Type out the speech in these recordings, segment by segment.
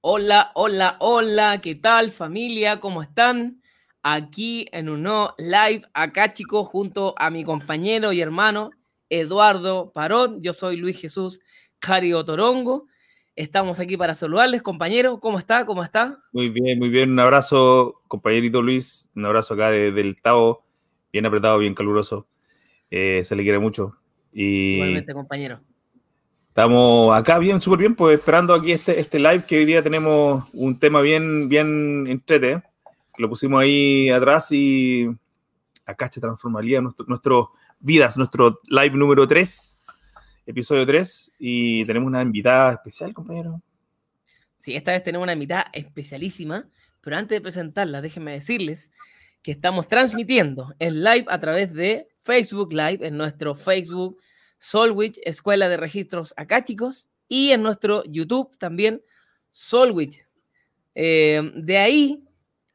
Hola, hola, hola, ¿qué tal familia? ¿Cómo están? Aquí en un nuevo live, acá chicos, junto a mi compañero y hermano Eduardo Parón. Yo soy Luis Jesús Cario Torongo. Estamos aquí para saludarles, compañero. ¿Cómo está? ¿Cómo está? Muy bien, muy bien. Un abrazo, compañerito Luis. Un abrazo acá de, del Tao. Bien apretado, bien caluroso. Eh, se le quiere mucho. Y Igualmente, compañero. Estamos acá bien, súper bien, pues esperando aquí este, este live que hoy día tenemos un tema bien, bien entrete. ¿eh? Lo pusimos ahí atrás y acá se transformaría nuestro, nuestro vidas, nuestro live número 3, episodio 3. Y tenemos una invitada especial, compañero. Sí, esta vez tenemos una invitada especialísima, pero antes de presentarla, déjenme decirles que estamos transmitiendo el live a través de Facebook Live en nuestro Facebook Solwich, Escuela de Registros Acáticos, y en nuestro YouTube también, Solwich. Eh, de ahí,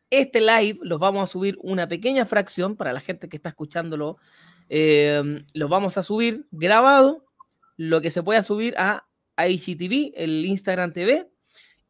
este live los vamos a subir una pequeña fracción para la gente que está escuchándolo. Eh, los vamos a subir grabado, lo que se pueda subir a IGTV, el Instagram TV,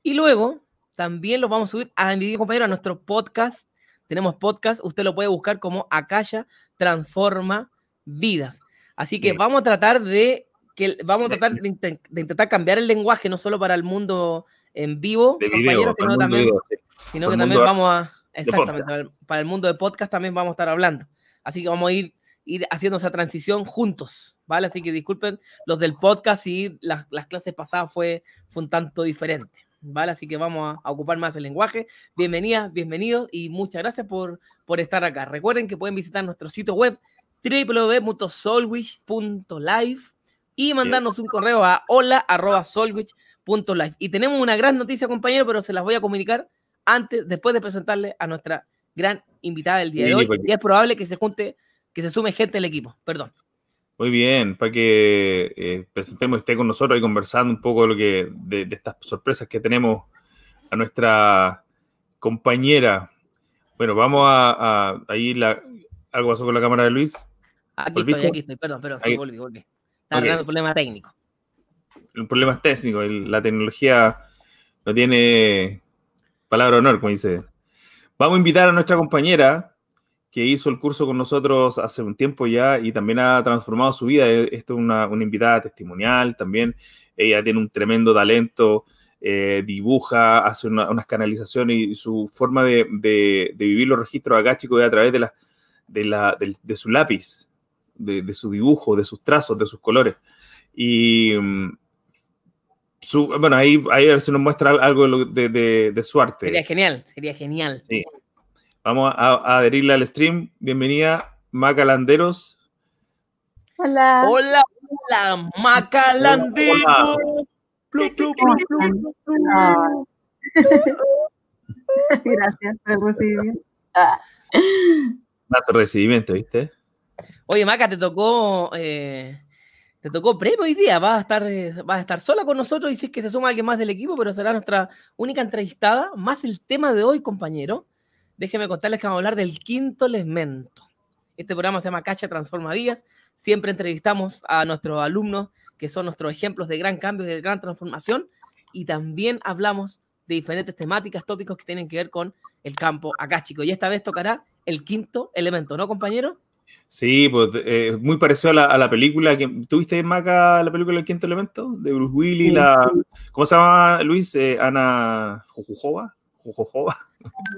y luego también los vamos a subir a mi compañero a nuestro podcast. Tenemos podcast, usted lo puede buscar como Acaya Transforma Vidas. Así que vamos a tratar de que vamos a tratar de, inten- de intentar cambiar el lenguaje no solo para el mundo en vivo, De compañeros, video, sino también, video, sí. sino para que también vamos a exactamente para el, para el mundo de podcast también vamos a estar hablando. Así que vamos a ir ir haciendo esa transición juntos, ¿vale? Así que disculpen los del podcast y las, las clases pasadas fue, fue un tanto diferente, ¿vale? Así que vamos a, a ocupar más el lenguaje. Bienvenidas, bienvenidos y muchas gracias por, por estar acá. Recuerden que pueden visitar nuestro sitio web www.solwish.live y mandarnos un correo a hola.solwich.live. Y tenemos una gran noticia, compañero, pero se las voy a comunicar antes, después de presentarle a nuestra gran invitada del día de hoy. porque- Y es probable que se junte, que se sume gente del equipo. Perdón. Muy bien, para que eh, presentemos, esté con nosotros y conversando un poco de, lo que, de, de estas sorpresas que tenemos a nuestra compañera. Bueno, vamos a, a- ahí la, algo pasó con la cámara de Luis. Aquí estoy, aquí estoy. Perdón, perdón. Sí, volví, volví. Estaba Ok. arreglando un problema técnico. Un problema técnico, el- la tecnología no tiene palabra de honor, como dice. Vamos a invitar a nuestra compañera que hizo el curso con nosotros hace un tiempo ya y también ha transformado su vida. Eh, Esto es una, una invitada testimonial también. Ella tiene un tremendo talento, eh, dibuja, hace una- unas canalizaciones y su forma de, de- de vivir los registros acá, chicos, es a través de, la, de, la, del- de su lápiz, de, de su dibujo, de sus trazos, de sus colores. Y mm, su, bueno, ahí, ahí a ver si nos muestra algo de, de- de- de su arte. Sería genial, sería genial. Sí. Vamos a, a adherirle al stream. Bienvenida, Macalanderos. Hola. Hola, hola, Macalandero. Hola. Gracias por el recibimiento. Ah. Más recibimiento, ¿viste? Oye, Maca, te tocó, eh, te tocó premio hoy día. Vas a estar, vas a estar sola con nosotros y si es que se suma alguien más del equipo, pero será nuestra única entrevistada, más el tema de hoy, compañero. Déjenme contarles que vamos a hablar del quinto elemento. Este programa se llama Cacha Transforma Vidas. Siempre entrevistamos a nuestros alumnos que son nuestros ejemplos de gran cambio, de gran transformación, y también hablamos de diferentes temáticas, tópicos que tienen que ver con el campo acá, chicos. Y esta vez tocará el quinto elemento, ¿no, compañero? Sí, pues eh, muy parecido a la, a la película que tuviste Maca la película El Quinto Elemento de Bruce Willis, Sí, la ¿cómo se llama Luis? Eh, Ana Jujujova, Jujujova.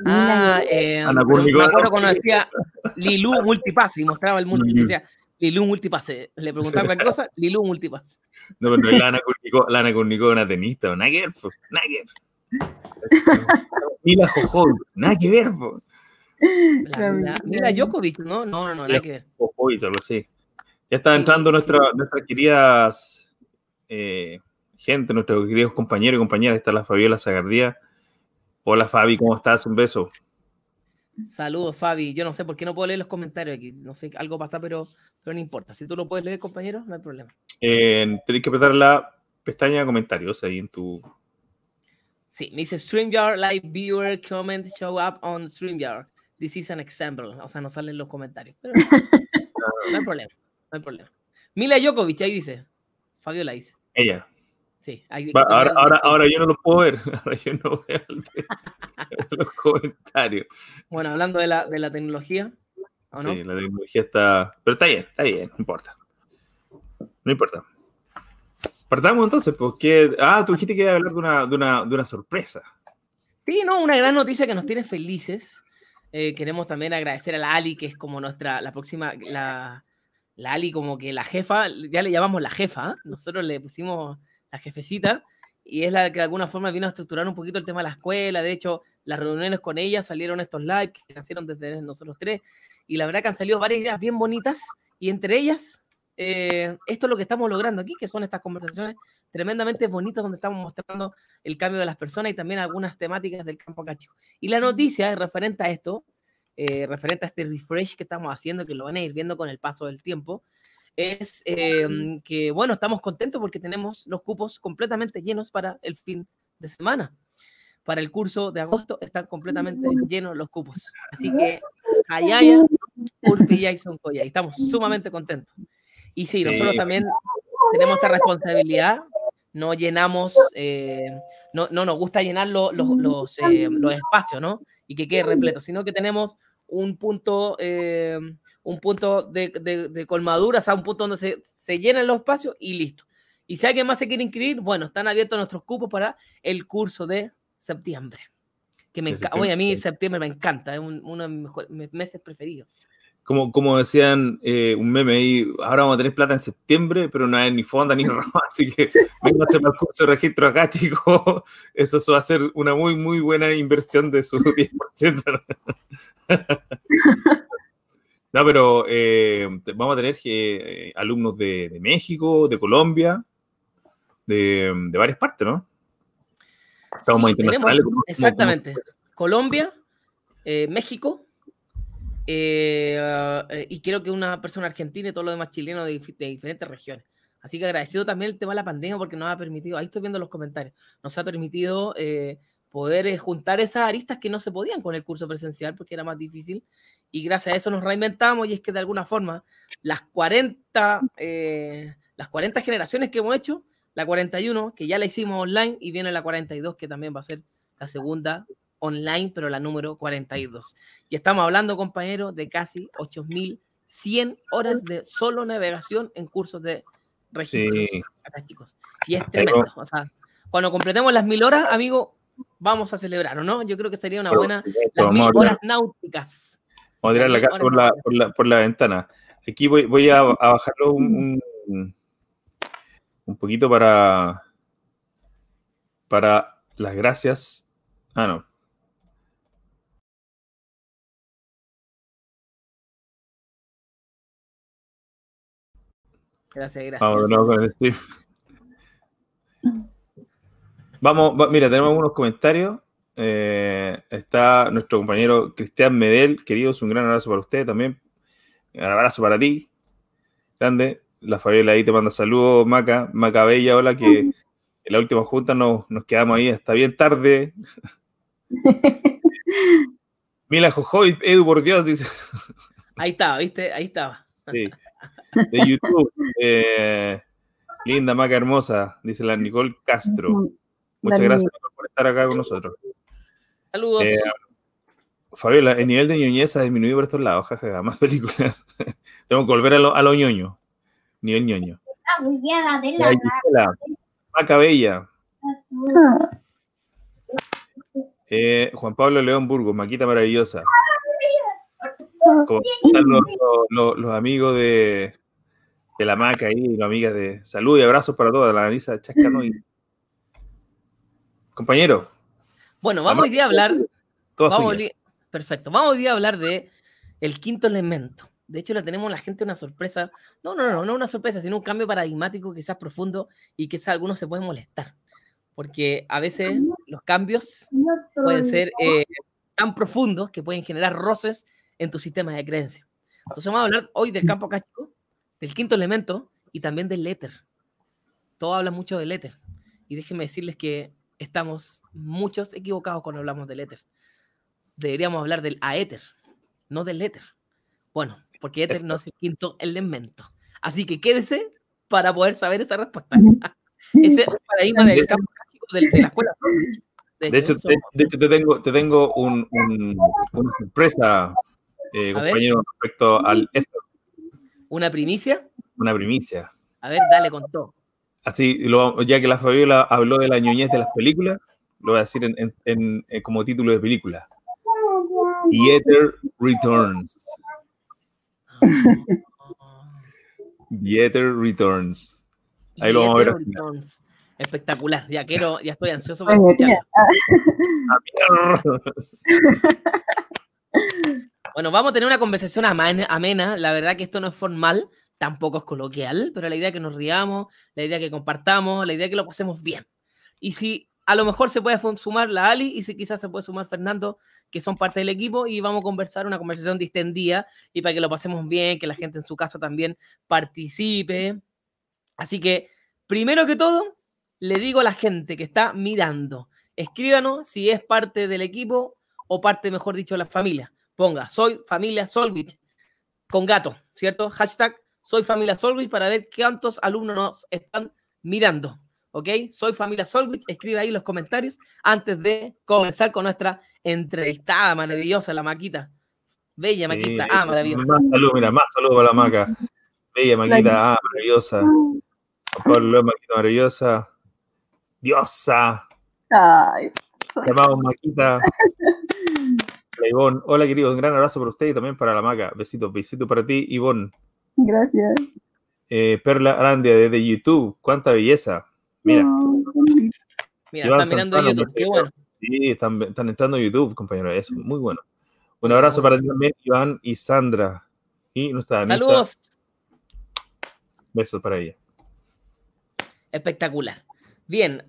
Ah, eh, Ana pero me Kurnikova. acuerdo cuando decía Lilú Multipass y mostraba el multi, Mm. decía Lilú Multipass. eh, Le preguntaban cualquier cosa, Lilú Multipass. No, pero no es la Ana Kurnikova, la Ana Kurnikova una tenista, nada que ver, po, nada que ver. Mila Jojovic, nada que ver, po. La, La la- Mila Djokovic, ¿no? No, no, no, nada que ver. Algo así. Ya están Sí, entrando sí. nuestra- nuestras queridas eh, gente, nuestros queridos compañeros y compañeras. Está la Fabiola Zagardía. Hola Fabi, ¿cómo estás? Un beso. Saludos, Fabi. Yo no sé por qué no puedo leer los comentarios aquí. No sé, algo pasa, pero, pero no importa. Si tú lo puedes leer, compañero, no hay problema. Eh, tenés que apretar la pestaña de comentarios ahí en tu. Sí, me dice StreamYard Live Viewer Comment Show Up on StreamYard. This is an example. O sea, no salen los comentarios. Pero no hay problema. No hay problema. Mila Djokovic, ahí dice. Fabiola dice. Ella. Sí, hay- Va, ahora, ahora, ahora yo no lo puedo ver. Ahora yo no veo los comentarios. Bueno, hablando de la, de la tecnología, ¿o no? Sí, la tecnología está. Pero está bien, está bien, no importa. No importa. Partamos entonces, porque. Ah, tú dijiste que iba a hablar de una, de una, de una sorpresa. Sí, no, una gran noticia que nos tiene felices. Eh, queremos también agradecer a la Ali, que es como nuestra, la próxima, la, la Ali como que la jefa, ya le llamamos la jefa, ¿ah? nosotros le pusimos la jefecita, y es la que de alguna forma vino a estructurar un poquito el tema de la escuela, de hecho, las reuniones con ella salieron estos live que nacieron desde nosotros tres, y la verdad que han salido varias ideas bien bonitas, y entre ellas, eh, esto es lo que estamos logrando aquí, que son estas conversaciones tremendamente bonitas donde estamos mostrando el cambio de las personas y también algunas temáticas del campo acá, chicos. Y la noticia referente a esto, eh, referente a este refresh que estamos haciendo, que lo van a ir viendo con el paso del tiempo, es eh, que, bueno, estamos contentos porque tenemos los cupos completamente llenos para el fin de semana. Para el curso de agosto están completamente llenos los cupos. Así que, Hayaya, Urpi. Y estamos sumamente contentos. Y sí, nosotros también tenemos esa responsabilidad no llenamos, eh, no, no nos gusta llenar los, los, eh, los espacios, ¿no? Y que quede repleto, sino que tenemos un punto, eh, un punto de, de, de colmadura, o sea, un punto donde se, se llenan los espacios y listo. Y si alguien más se quiere inscribir, bueno, están abiertos nuestros cupos para el curso de septiembre. Que me encanta. Oye, a mí septiembre. me encanta, es un- uno de mis mejores- mis meses preferidos. Como, como decían eh, un meme ahí, ahora vamos a tener plata en septiembre, pero no hay ni fonda ni rama, así que vénganse para el curso de registro acá, chicos. Eso va a ser una muy, muy buena inversión de su 10%. No, pero eh, vamos a tener eh, alumnos de, de México, de Colombia, de, de varias partes, ¿no? Estamos Sí, internacionales. exactamente. Colombia, eh, México, eh, eh, y creo que una persona argentina y todo lo demás chileno de, de diferentes regiones. Así que agradecido también el tema de la pandemia porque nos ha permitido, ahí estoy viendo los comentarios, nos ha permitido eh, poder eh, juntar esas aristas que no se podían con el curso presencial porque era más difícil. Y gracias a eso nos reinventamos y es que de alguna forma las 40, eh, las 40 generaciones que hemos hecho, la 41 que ya la hicimos online y viene la 42 que también va a ser la segunda online, pero la número 42. Y estamos hablando, compañeros, de casi 8.100 horas de solo navegación en cursos de registros. Sí. acá, chicos. Y es tremendo. O sea, cuando completemos las mil horas, amigo, vamos a celebrar, ¿o no? Yo creo que sería una buena. Las Vamos mil a tirar- horas náuticas. vamos a tirar la casa por la, por la, por la ventana. Aquí voy, voy a, a bajarlo un, un, un poquito para, para las gracias. Ah, no. Gracias, gracias. Vamos de nuevo con el stream. Vamos, va- mira, tenemos algunos comentarios. Eh, está nuestro compañero Cristian Medel, queridos, un gran abrazo para usted también. Un abrazo para ti. Grande. La Fabiola ahí te manda saludos, Maca. Maca Bella, hola, que en la última junta nos, nos quedamos ahí hasta bien tarde. Mila Jojoy, Edu, por Dios, dice. Ahí estaba, ¿viste? Ahí estaba. Sí. De YouTube. eh, linda, Maca hermosa, dice la Nicole Castro. Muchas La gracias por estar acá con nosotros. Saludos. Eh, Fabiola, el nivel de ñoñez ha disminuido por estos lados, jajaja, más películas. Tenemos que volver a lo, a lo ñoño. Nivel ñoño. Ya, Gisela, Maca Bella, eh, Juan Pablo León Burgos, Maquita Maravillosa. ¿Cómo están los, los- los- los amigos de, de la Maca ahí, las amigas de salud y abrazos para todas, la Anisa Chascano y compañero, Bueno, vamos hoy día a hablar. Vamos día- perfecto. Vamos hoy día a hablar de el quinto elemento. De hecho, le tenemos a la gente una sorpresa. No, no, no, no una sorpresa, sino un cambio paradigmático quizás profundo y quizás algunos se pueden molestar. Porque a veces los cambios pueden ser eh, tan profundos que pueden generar roces en tu sistema de creencias. Entonces vamos a hablar hoy del campo cástico, del quinto elemento y también del éter. Todo habla mucho del éter. Y déjenme decirles que estamos muchos equivocados cuando hablamos del éter. Deberíamos hablar del aéter, no del éter. Bueno, porque éter no es el quinto elemento. Así que quédese para poder saber esa respuesta. Ese es un paradigma del campo clásico de, de la escuela. De hecho, eso- de, de hecho te tengo, te tengo un- un- una sorpresa, eh, compañero, respecto al Ether, una primicia. una primicia. A ver, dale con todo. Así, lo- ya que la Fabiola habló de la ñoñez de las películas, lo voy a decir en, en- en- en- como título de película. Theater Returns. Theater Returns. Ahí lo vamos a ver. Espectacular. Ya quiero, ya estoy ansioso bien. escucharlo. Bueno, vamos a tener una conversación amena. La verdad que esto no es formal, tampoco es coloquial, pero la idea es que nos riamos, la idea es que compartamos, la idea es que lo pasemos bien. Y si a lo mejor se puede sumar la Ali y si quizás se puede sumar Fernando, que son parte del equipo, y vamos a conversar una conversación distendida y para que lo pasemos bien, que la gente en su casa también participe. Así que, primero que todo, le digo a la gente que está mirando, escríbanos si es parte del equipo o parte, mejor dicho, de la familia. Ponga, soy familia Solvich con gato, ¿cierto? Hashtag soy familia Solvich para ver cuántos alumnos nos están mirando. ¿Ok? Soy familia Solvich. Escribe ahí los comentarios antes de comenzar con nuestra entrevistada maravillosa, la Maquita. Bella Maquita. Sí, Ah, maravillosa. Más saludos, mira, más saludos para la maca. Bella maquita, ah, maravillosa. Pablo, maquita maravillosa. Diosa. Ay, Llamamos maquita. La Ivonne. Hola, querido. Un gran abrazo para usted y también para la maca. Besitos, besitos para ti, Ivonne. gracias. Eh, Perla Arandia desde YouTube. Cuánta belleza. Mira, No. Mira, Iván están mirando Santana, YouTube. Qué bueno. sí, están, están entrando a YouTube, compañero. Eso, muy bueno. Un abrazo para ti también, Iván y Sandra. Y nuestra. Saludos. Besos para ella. Espectacular. Bien.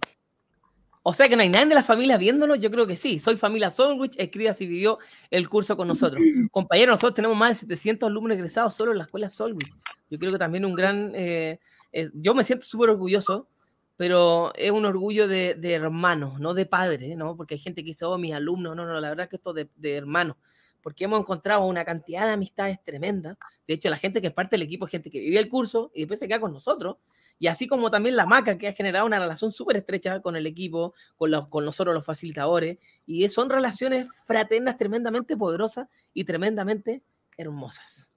O sea que no hay nadie de la familia viéndonos, yo creo que sí. Soy familia Solwich, escriba si vivió el curso con nosotros. Compañeros, nosotros tenemos más de 700 alumnos egresados solo en la escuela Solwich. Yo creo que también un gran... eh, eh, yo me siento súper orgulloso, pero es un orgullo de, de hermanos, no de padres, ¿no? Porque hay gente que dice, oh, mis alumnos, no, no, la verdad que esto de, de hermanos. Porque hemos encontrado una cantidad de amistades tremendas. De hecho, la gente que es parte del equipo es gente que vivía el curso y después se queda con nosotros. Y así como también la maca, que ha generado una relación súper estrecha con el equipo, con, los, con nosotros los facilitadores. Y son relaciones fraternas tremendamente poderosas y tremendamente hermosas.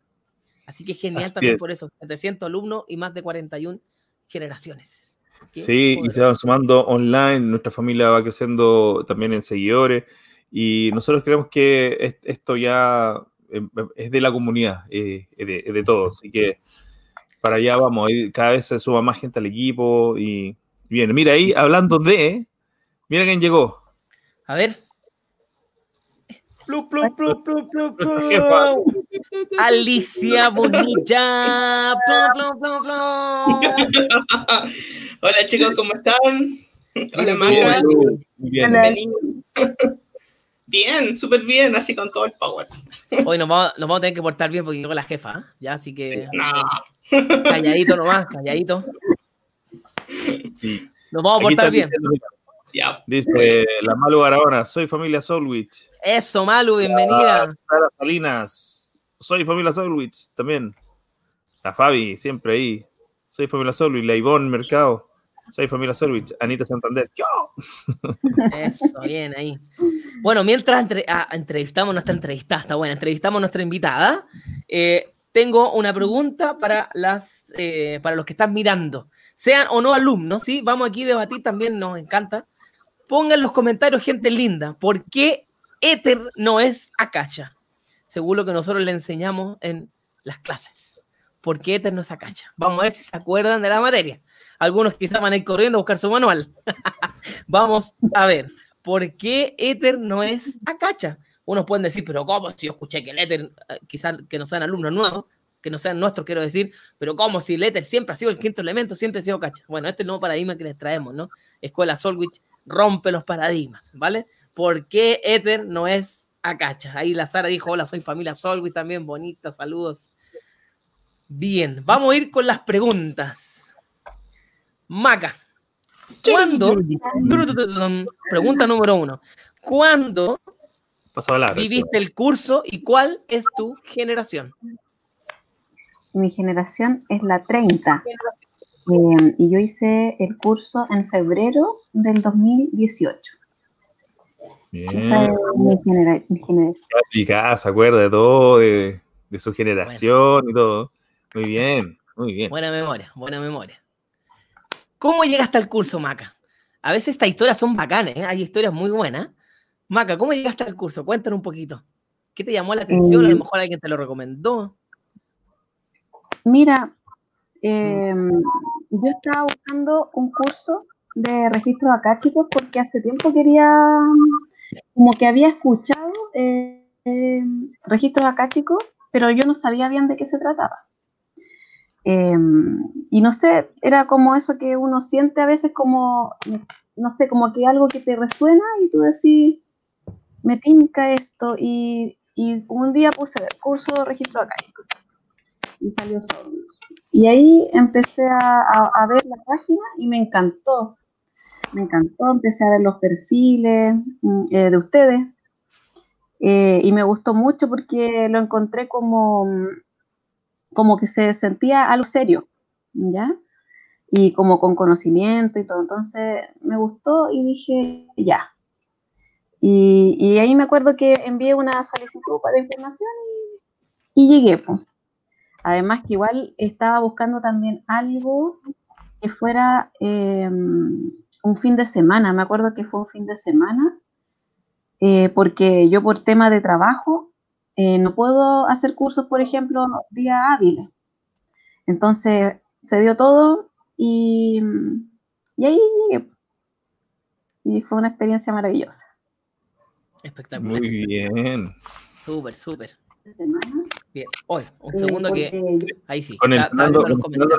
Así que genial Así también es. por eso. 700 alumnos y más de 41 generaciones. Qué Sí, y se van sumando online, nuestra familia va creciendo también en seguidores y nosotros creemos que es- esto ya eh, es de la comunidad, eh, es de, es de todos, así que para allá vamos, cada vez se suma más gente al equipo y bien, mira ahí hablando de, mira quién llegó, A ver. Plu, plu, plu, plu, plu, nuestra plu. jefa, Alicia Bonilla. Plu, plu, plu, plu. Hola chicos, ¿cómo están? Hola, Bien, bien, bien. Bien, súper bien, así con todo el power. Hoy nos vamos, nos vamos a tener que portar bien porque llegó la jefa, ¿ah? Ya, así que No, calladito nomás, calladito. sí. Nos vamos a portar bien. ya. Dice la Malu Barahona, soy familia Solwich. Eso, Malu, bienvenida. Sara Salinas. Soy familia Solwich también. La Fabi, siempre ahí. Soy familia Solwich. La Ivonne Mercado. Soy familia Solwich. Anita Santander. Yo. Eso, bien ahí. Bueno, mientras entre- ah, entrevistamos nuestra entrevistada, está buena, entrevistamos a nuestra invitada, eh, tengo una pregunta para, las, eh, para los que están mirando, sean o no alumnos, ¿sí? Vamos aquí a debatir también, nos encanta. Pongan en los comentarios, gente linda, ¿por qué Ether no es Akasha? Según lo que nosotros le enseñamos en las clases. ¿Por qué Ether no es Akasha? Vamos a ver si se acuerdan de la materia. Algunos quizás van a ir corriendo a buscar su manual. Vamos a ver. ¿Por qué Ether no es Akacha? Unos pueden decir, pero ¿cómo? Si yo escuché que el Ether, eh, quizás que no sean alumnos nuevos, que no sean nuestros, quiero decir, pero ¿cómo? Si el Ether siempre ha sido el quinto elemento, siempre ha sido Akacha. Bueno, este es el nuevo paradigma que les traemos, ¿no? Escuela Solwich rompe los paradigmas, ¿vale? ¿Por qué Ether no es Akacha? Ahí la Sara dijo, hola, soy familia Solwich también, bonita, saludos. Bien, vamos a ir con las preguntas. Maca, ¿cuándo? Pregunta número uno. ¿Cuándo Paso a hablar. viviste el curso y cuál es tu generación? Mi generación es la 30. Eh, y yo hice el curso en febrero del 2018. Bien. Esa es mi, genera- mi generación. Aplicada, se acuerda de todo, de, de su generación y todo. Muy bien, muy bien. Buena memoria, buena memoria. ¿Cómo llegaste al curso, Maca? A veces estas historias son bacanas, ¿eh? hay historias muy buenas. Maca, ¿cómo llegaste al curso? Cuéntanos un poquito. ¿Qué te llamó la atención? A lo Mm. mejor alguien te lo recomendó. Mira, eh, yo estaba buscando un curso de registros acáchicos porque hace tiempo quería, como que había escuchado eh, eh, registros acáchicos, pero yo no sabía bien de qué se trataba. Eh, y no sé, era como eso que uno siente a veces como, no sé, como que algo que te resuena y tú decís, me tinca esto. Y, y un día puse el curso de registro acáchico y salió Solvich. Y ahí empecé a, a- a ver la página y me encantó. Me encantó, empecé a ver los perfiles mm, eh, de ustedes eh, y me gustó mucho porque lo encontré como, mm, como que se sentía algo serio, ¿ya? Y como con conocimiento y todo. Entonces me gustó y dije, ya. Y, ahí me acuerdo que envié una solicitud para información y, llegué. Además que igual estaba buscando también algo que fuera eh, un fin de semana. Me acuerdo que fue un fin de semana, eh, porque yo por tema de trabajo eh, no puedo hacer cursos, por ejemplo, día hábiles. Entonces se dio todo y, y ahí llegué. Y fue una experiencia maravillosa. Espectacular. Muy bien. Súper, súper. Semana, Bien. Hoy, un eh, segundo que. Ahí sí. Con el está- está los con Fernando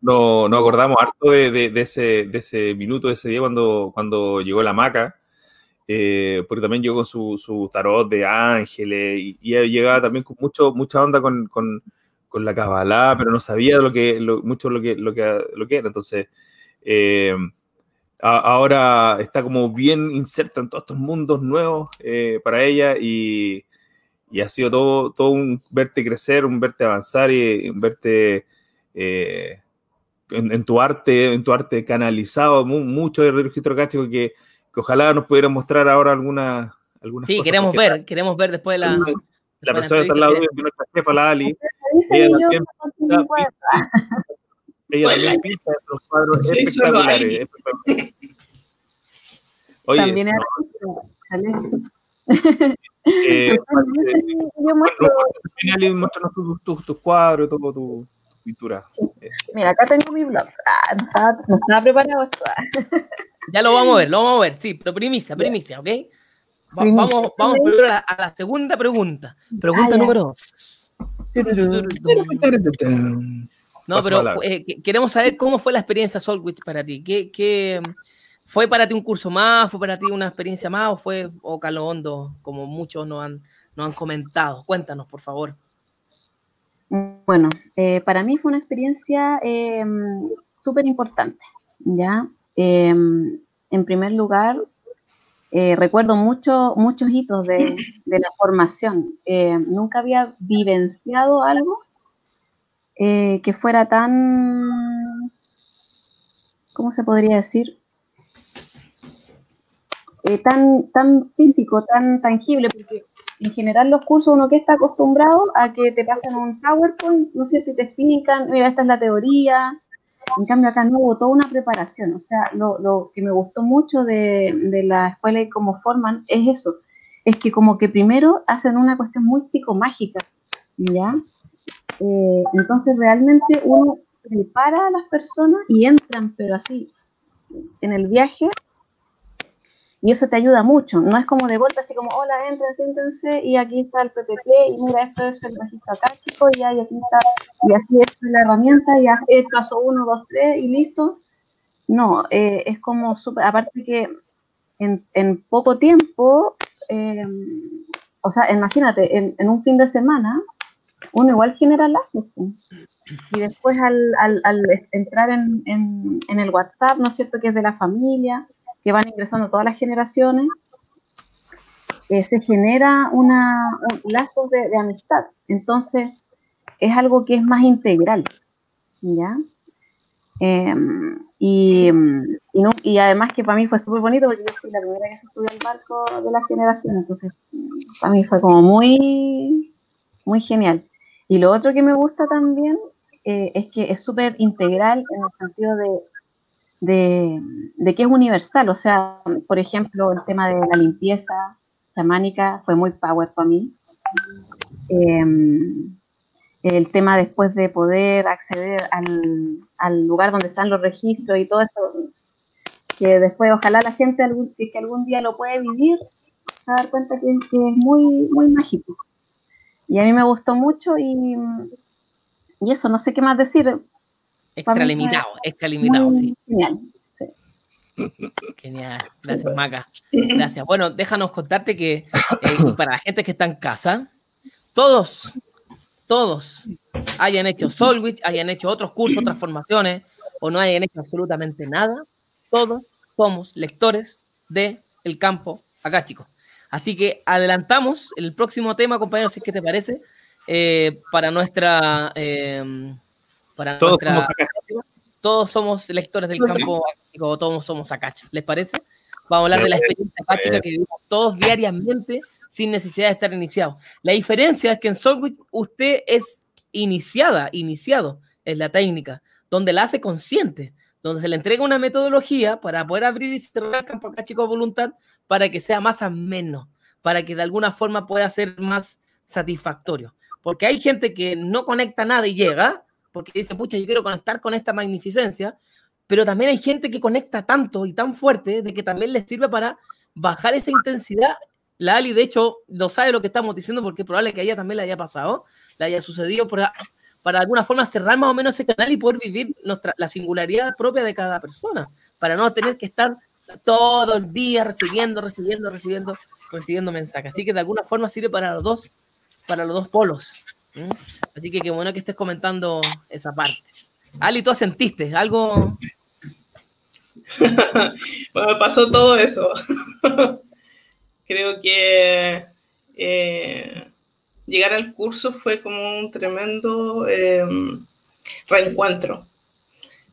comentarios. nos, acordamos harto de, de- de ese, de ese minuto, de ese día cuando, cuando llegó la maca, eh, porque también llegó con su, su tarot de ángeles y, y llegaba también con mucho, mucha onda con, con- con la cabalá, pero no sabía lo que, lo- mucho lo que, lo, que, lo que era. Entonces, eh, a- ahora está como bien inserta en todos estos mundos nuevos eh, para ella y, y ha sido todo, todo un verte crecer, un verte avanzar y un verte eh, en, en tu arte, en tu arte canalizado, mu- mucho de registro cáchico que, que ojalá nos pudieran mostrar ahora algunas algunas Sí, cosas, queremos ver, queremos ver después de la. La, persona que está al lado de nuestra jefa, la Ali, ella también. Ella Hola. también pinta estos cuadros Sí, espectaculares. Espectaculares. Oye, También no, Sale. eh, Yo muestro- Bueno, tus tus- tus cuadros, todo tu, tu pintura. Mira, acá tengo mi blog. Ah, no estaba, no estaba preparado esto. Ya lo vamos a ver, lo vamos a ver, sí, pero primicia, primicia, ¿ok? Va- Primicia. vamos, vamos primero a la, a la segunda pregunta. Pregunta Ah, número dos. No, Paso pero eh, que- queremos saber cómo fue la experiencia Solwich para ti. ¿Qué, qué, ¿Fue para ti un curso más? ¿Fue para ti una experiencia más? ¿O fue o calo hondo, como muchos nos han, nos han comentado? Cuéntanos, por favor. Bueno, eh, para mí fue una experiencia eh, súper importante, ¿ya? Eh, en primer lugar, eh, recuerdo mucho, muchos hitos de, de la formación. Eh, nunca había vivenciado algo eh, que fuera tan, ¿cómo se podría decir? Eh, tan, tan físico, tan tangible, porque en general los cursos uno que está acostumbrado a que te pasen un PowerPoint, ¿no es cierto? Y te explican, mira, esta es la teoría. En cambio acá no hubo toda una preparación. O sea, lo, que me gustó mucho de, de la escuela y cómo forman es eso. Es que como que primero hacen una cuestión muy psicomágica, ¿ya? Eh, entonces realmente uno prepara a las personas y entran, pero así, en el viaje y eso te ayuda mucho. No es como de golpe, así como, hola, entren, siéntense, y aquí está el PPT, y mira, esto es el registro acástico, y ahí aquí está, y así es la herramienta, y es paso uno, dos, tres, y listo. No, eh, es como súper, aparte que en, en poco tiempo, eh, o sea, imagínate, en un fin de semana, uno igual genera lazos. Y después al, al- al entrar en, en- en el WhatsApp, ¿no es cierto?, que es de la familia, que van ingresando todas las generaciones, eh, se genera una, un lazo de, amistad. Entonces, es algo que es más integral, ¿ya? Em, y, y además que para mí fue súper bonito porque yo fui la primera que se subió al barco de la generación, entonces para mí fue como muy, muy genial. Y lo otro que me gusta también eh, es que es súper integral en el sentido de, de, que es universal, o sea, por ejemplo, el tema de la limpieza chamánica fue muy power para mí. Em, el tema después de poder acceder al, al lugar donde están los registros y todo eso, que después ojalá la gente, algún, si es que algún día lo puede vivir, se va a dar cuenta que, que es muy, muy mágico. Y a mí me gustó mucho y, y eso, no sé qué más decir. Extralimitado, extralimitado, sí. Genial. sí. Genial. Gracias, Maca. Gracias. Bueno, déjanos contarte que eh, para la gente que está en casa, todos, todos hayan hecho Solwich, hayan hecho otros cursos, otras formaciones, o no hayan hecho absolutamente nada, todos somos lectores de el campo acá, chicos. Así que adelantamos el próximo tema, compañeros, si es que te parece, eh, para nuestra... eh, para Todos nuestra somos todos somos lectores del campo o todos somos acacha. ¿Les parece? Vamos a hablar de la experiencia acáchica que vivimos todos diariamente sin necesidad de estar iniciados. La diferencia es que en Solwich usted es iniciada, iniciado en la técnica, donde la hace consciente, donde se le entrega una metodología para poder abrir y cerrar el campo acáchico a voluntad para que sea más ameno, para que de alguna forma pueda ser más satisfactorio. Porque hay gente que no conecta nada y llega, porque dice, pucha, yo quiero conectar con esta magnificencia, pero también hay gente que conecta tanto y tan fuerte de que también les sirve para bajar esa intensidad. La Ali, de hecho, lo sabe lo que estamos diciendo porque es probable que a ella también le haya pasado, le haya sucedido para, para de alguna forma cerrar más o menos ese canal y poder vivir nuestra, la singularidad propia de cada persona, para no tener que estar todo el día recibiendo, recibiendo, recibiendo, recibiendo mensajes. Así que de alguna forma sirve para los dos, para los dos polos. Así que qué bueno que estés comentando esa parte. Ali, tú sentiste algo. Bueno, pasó todo eso. Creo que eh, llegar al curso fue como un tremendo eh, reencuentro.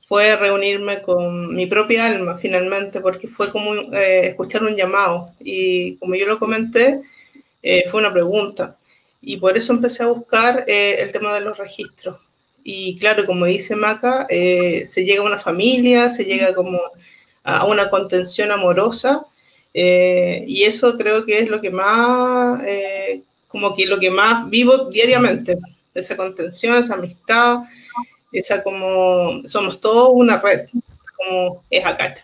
Fue reunirme con mi propia alma finalmente, porque fue como eh, escuchar un llamado. Y como yo lo comenté, eh, fue una pregunta. Y por eso empecé a buscar eh, el tema de los registros. Y claro, como dice Maca, se llega a una familia, se llega como a una contención amorosa y eso creo que es lo que más, como que lo que más vivo diariamente, esa contención, esa amistad, esa como, somos todos una red, como es acá.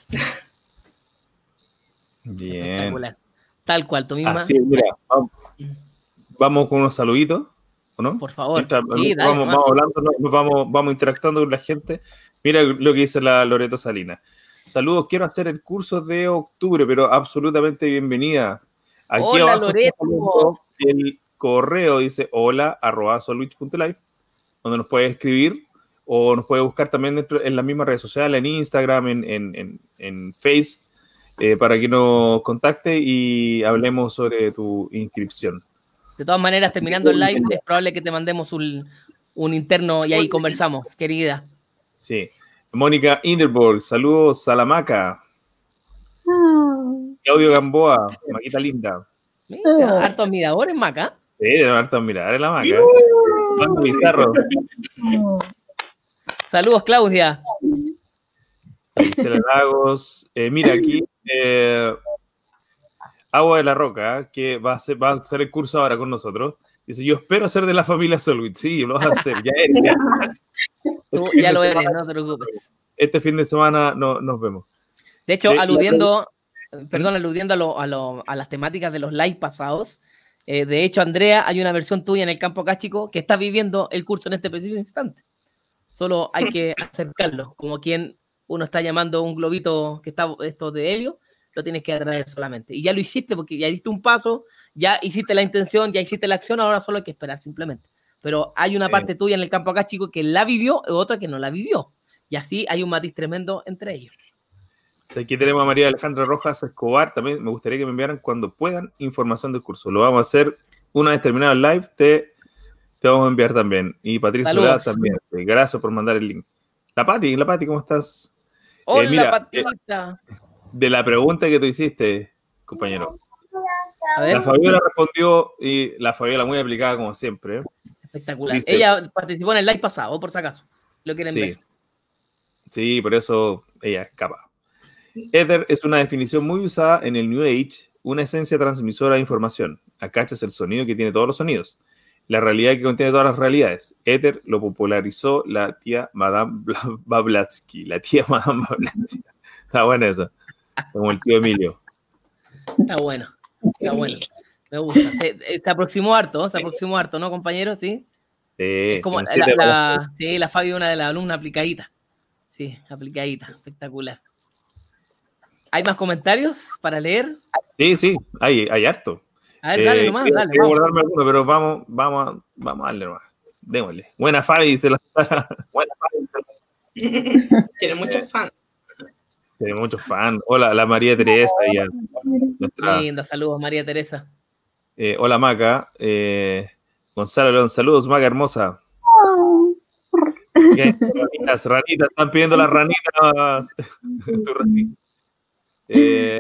Bien. Espectacular. Tal cual, tú misma. Así es, mira, vamos, vamos con unos saluditos, ¿o no? Por favor. Mientras Sí, dale, vamos, hablando, nos- vamos, vamos interactuando con la gente. Mira lo que dice la Loreto Salinas. Saludos, quiero hacer el curso de octubre, pero absolutamente bienvenida. Aquí Hola, abajo Loreto. El correo dice hola arroba solwich.life, donde nos puede escribir o nos puede buscar también dentro- en las mismas redes sociales, en Instagram, en, en, en, en Face, eh, para que nos contacte y hablemos sobre tu inscripción. De todas maneras, terminando el live, es probable que te mandemos un, un interno y ahí conversamos, querida. Sí. Mónica Inderborg, saludos Salamaca. Ah, Claudio Gamboa, Maquita linda. Mira, hartos miradores, Maca. Sí, de harto mirar en la maca. Saludos, Claudia. Gisela Lagos. Eh, mira, aquí eh, Agua de la Roca, ¿eh? que va a, hacer, va a hacer el curso ahora con nosotros. Dice, yo espero ser de la familia Solwit. Sí, lo vas a hacer, ya eres. ya. Tú Este ya lo eres, semana- no te preocupes. Este fin de semana no- nos vemos. De hecho, De- aludiendo, perdón, aludiendo a, lo- a, lo- a las temáticas de los live pasados, eh, de hecho, Andrea, hay una versión tuya en el campo cáchico que está viviendo el curso en este preciso instante. Solo hay que acercarlo, como quien uno está llamando un globito que está esto de helio, lo tienes que atraer solamente. Y ya lo hiciste porque ya diste un paso, ya hiciste la intención, ya hiciste la acción, ahora solo hay que esperar simplemente. Pero hay una parte tuya en el campo cáchico que la vivió y otra que no la vivió. Y así hay un matiz tremendo entre ellos. Aquí tenemos a María Alejandra Rojas Escobar. También me gustaría que me enviaran cuando puedan información del curso. Lo vamos a hacer una vez terminado el live. Te, te vamos a enviar también. Y Patricia. Soledad también. Sí, gracias por mandar el link. La Pati, la Pati, ¿cómo estás? Hola, Eh, mira, Patita. De la pregunta que tú hiciste, compañero. A ver, La Fabiola respondió y la Fabiola muy aplicada como siempre. ¿eh? espectacular. dice- Ella participó en el live pasado, por si acaso. Lo quieren Sí. ver. Sí, por eso ella escapa. Ether es una definición muy usada en el New Age, una esencia transmisora de información. Acá es el sonido que tiene todos los sonidos. La realidad que contiene todas las realidades. Ether lo popularizó la tía Madame Bla- Blavatsky. La tía Madame Blavatsky. Está buena eso. Como el tío Emilio. Está bueno. Está bueno. Me gusta. Se, se aproximó harto, se aproximó harto, ¿no, compañeros? Sí. Sí, Es como la, siete la- sí, la Fabi, una de las alumnas aplicadita. Sí, aplicadita. Espectacular. ¿Hay más comentarios para leer? Sí, sí, hay, hay harto. A ver, dale Eh, nomás, quiero- dale. quiero guardarme alguno, pero vamos, vamos, a- vamos a darle nomás. Démosle. Buena Fabi, se la Buena Fabi. Tiene muchos fans. Tiene muchos fans. Hola, la María Teresa y a nuestra. Linda, saludos, María Teresa. eh, hola, Maca. Eh, Gonzalo León, saludos, Maca hermosa. Bien, Ranitas, ranitas, están pidiendo las ranitas. Tu ranita. Eh,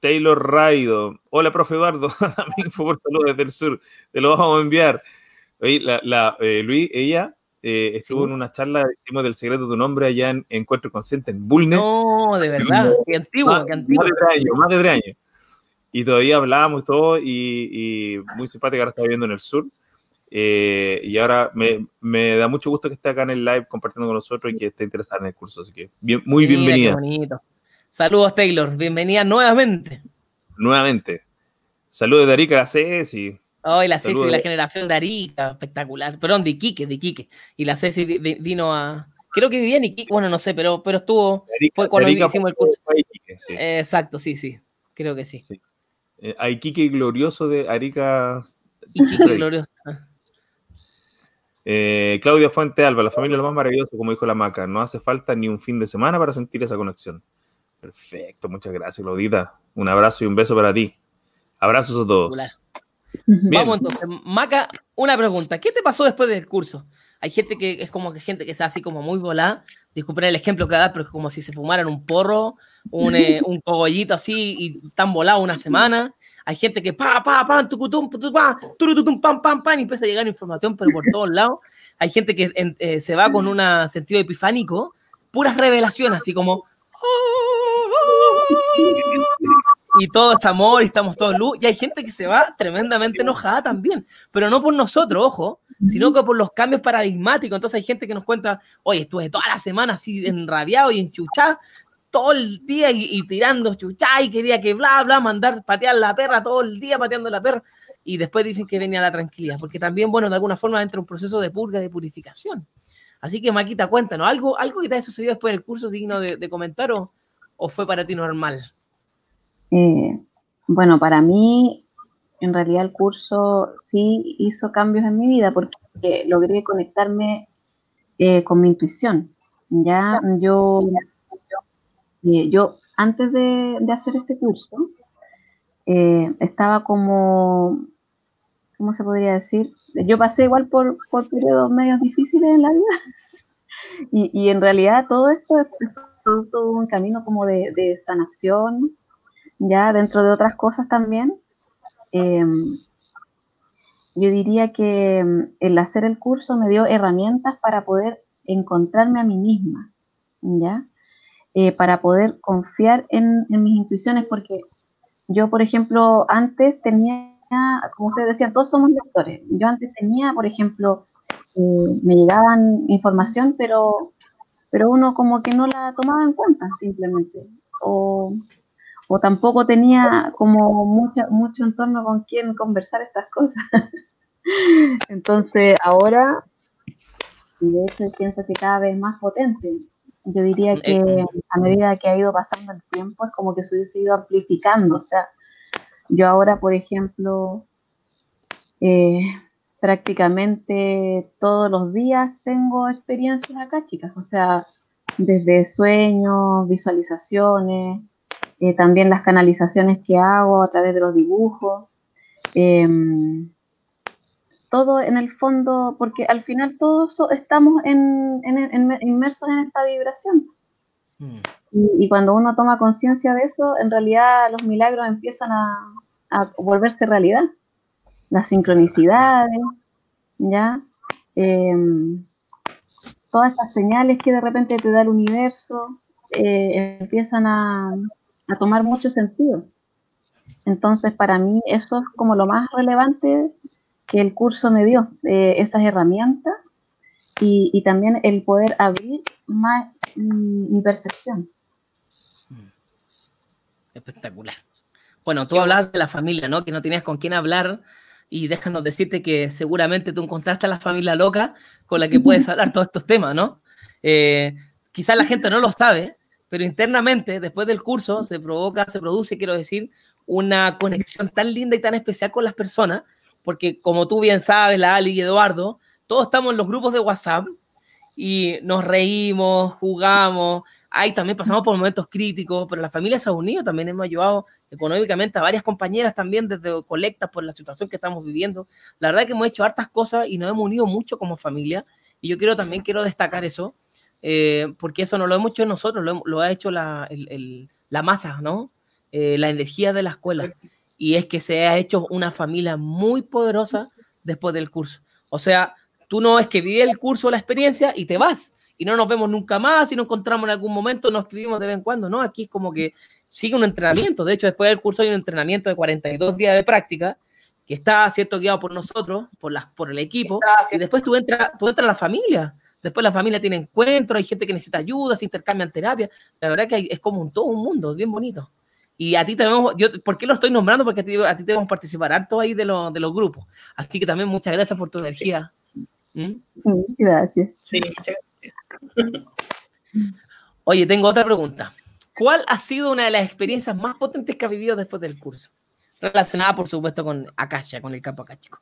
Taylor Raido. Hola, profe Eduardo. Dame info por saludos desde el sur. Te lo vamos a enviar. Oye, la, la, eh, Luis, ella eh, estuvo Sí. en una charla hicimos del secreto de tu nombre allá en Encuentro Consciente en Bulnes. No, de verdad. Qué antiguo, más, qué antiguo. más de tres años, más de tres años. Y todavía hablábamos y todo, y, y muy simpática, ahora está viviendo en el sur. Eh, y ahora me, me da mucho gusto que esté acá en el live compartiendo con nosotros y que esté interesada en el curso. Así que bien, muy Mira, bienvenida qué bonito. Saludos, Taylor. Bienvenida nuevamente. nuevamente. Saludos de Arica, la Ceci. Hoy la Ceci Saludos. de la generación de Arica, espectacular. Perdón, de Iquique, de Iquique. Y la Ceci vi- vi- vino a. Creo que vivía en Iquique, bueno, no sé, pero, pero estuvo. Arica- Fue cuando Arica hicimos el curso. Iquique, sí. Eh, exacto, sí, sí. Creo que sí. Eh, a Iquique glorioso de Arica. Iquique Sí. glorioso. Eh, Claudia Fuente Alba, la familia es lo más maravilloso, como dijo la Maca. No hace falta ni un fin de semana para sentir esa conexión. Perfecto, muchas gracias, Claudita. Un abrazo y un beso para ti. Abrazos a todos. Bien. Vamos entonces. Maca, una pregunta. ¿Qué te pasó después del curso? Hay gente que es como que gente que está así como muy volada. Disculpen el ejemplo que da, pero es como si se fumaran un porro, un, eh, un cogollito así y están volados una semana. Hay gente que pa, pa, pa, tucutum, pa, turututum, pam, pam, pam, y empieza a llegar información, pero por todos lados. Hay gente que eh, se va con un sentido epifánico, puras revelaciones, así como. Y todo es amor y estamos todos luz. Y hay gente que se va tremendamente enojada también, pero no por nosotros, ojo, sino que por los cambios paradigmáticos. Entonces hay gente que nos cuenta, oye, estuve toda la semana así enrabiado y enchuchado todo el día y, tirando chuchá y quería que bla, bla, mandar patear la perra todo el día pateando la perra. Y después dicen que venía la tranquilidad, porque también, bueno, de alguna forma entra un proceso de purga, de purificación. Así que, Maquita, cuéntanos, ¿algo, algo que te haya sucedido después del curso digno de, de comentar o, o fue para ti normal? Eh, bueno, para mí, en realidad el curso sí hizo cambios en mi vida porque logré conectarme eh, con mi intuición. Ya yo, eh, yo antes de, hacer este curso, estaba como, ¿cómo se podría decir? Yo pasé igual por, por periodos medios difíciles en la vida y, y en realidad todo esto es de un camino como de, de sanación, ya dentro de otras cosas también. eh, yo diría que mm, el hacer el curso me dio herramientas para poder encontrarme a mí misma, ¿ya? Eh, para poder confiar en, en mis intuiciones, porque yo, por ejemplo, antes tenía, como ustedes decían, todos somos lectores. Yo antes tenía, por ejemplo, eh, me llegaban información, pero, pero uno como que no la tomaba en cuenta simplemente. O, o tampoco tenía como mucha, mucho entorno con quien conversar estas cosas. Entonces, ahora, y de hecho pienso que cada vez más potente. Yo diría que a medida que ha ido pasando el tiempo es como que se hubiese ido amplificando. O sea, yo ahora, por ejemplo, eh, prácticamente todos los días tengo experiencias acá, chicas. O sea, desde sueños, visualizaciones, eh, también las canalizaciones que hago a través de los dibujos. Eh, todo en el fondo, porque al final todos estamos en, inmersos en esta vibración. Mm. Y, cuando uno toma conciencia de eso, en realidad los milagros empiezan a, volverse realidad. Las sincronicidades, ¿ya? Em, todas estas señales que de repente te da el universo eh, empiezan a, a tomar mucho sentido. Entonces, para mí eso es como lo más relevante que el curso me dio, eh, esas herramientas y, también el poder abrir más mi, percepción. Espectacular. Bueno, tú hablabas de la familia, ¿no? Que no tenías con quién hablar y déjanos decirte que seguramente tú encontraste a la familia loca con la que puedes hablar todos estos temas, ¿no? Eh, quizás la gente no lo sabe, pero internamente, después del curso, se provoca, se produce, quiero decir, una conexión tan linda y tan especial con las personas, porque como tú bien sabes, la Ali y Eduardo, todos estamos en los grupos de WhatsApp y nos reímos, jugamos, ahí también pasamos por momentos críticos, pero la familia se ha unido, también hemos ayudado económicamente a varias compañeras también desde colectas por la situación que estamos viviendo. La verdad es que hemos hecho hartas cosas y nos hemos unido mucho como familia y yo quiero también quiero destacar eso, eh, porque eso no lo hemos hecho nosotros, lo, ha hecho la, la masa, ¿no? Eh, la energía de la escuela. Y es que se ha hecho una familia muy poderosa después del curso. O sea, tú no es que vives el curso, la experiencia y te vas. Y no nos vemos nunca más, y nos encontramos en algún momento, nos escribimos de vez en cuando, ¿no? Aquí es como que sigue un entrenamiento. De hecho, después del curso hay un entrenamiento de 42 días de práctica que está, ¿cierto?, guiado por nosotros, por, las, por el equipo. Y después tú entras, tú entras a la familia. Después la familia tiene encuentros, hay gente que necesita ayuda, se intercambian terapia. La verdad que es como un todo un mundo, bien bonito. Y a ti también, yo, ¿por qué lo estoy nombrando? Porque a ti, a ti te vamos a participar harto ahí de, de los grupos. Así que también muchas gracias por tu energía. ¿Mm? Gracias. Sí, Oye, tengo otra pregunta. ¿Cuál ha sido una de las experiencias más potentes que has vivido después del curso? Relacionada, por supuesto, con Akasha, con el campo acáchico.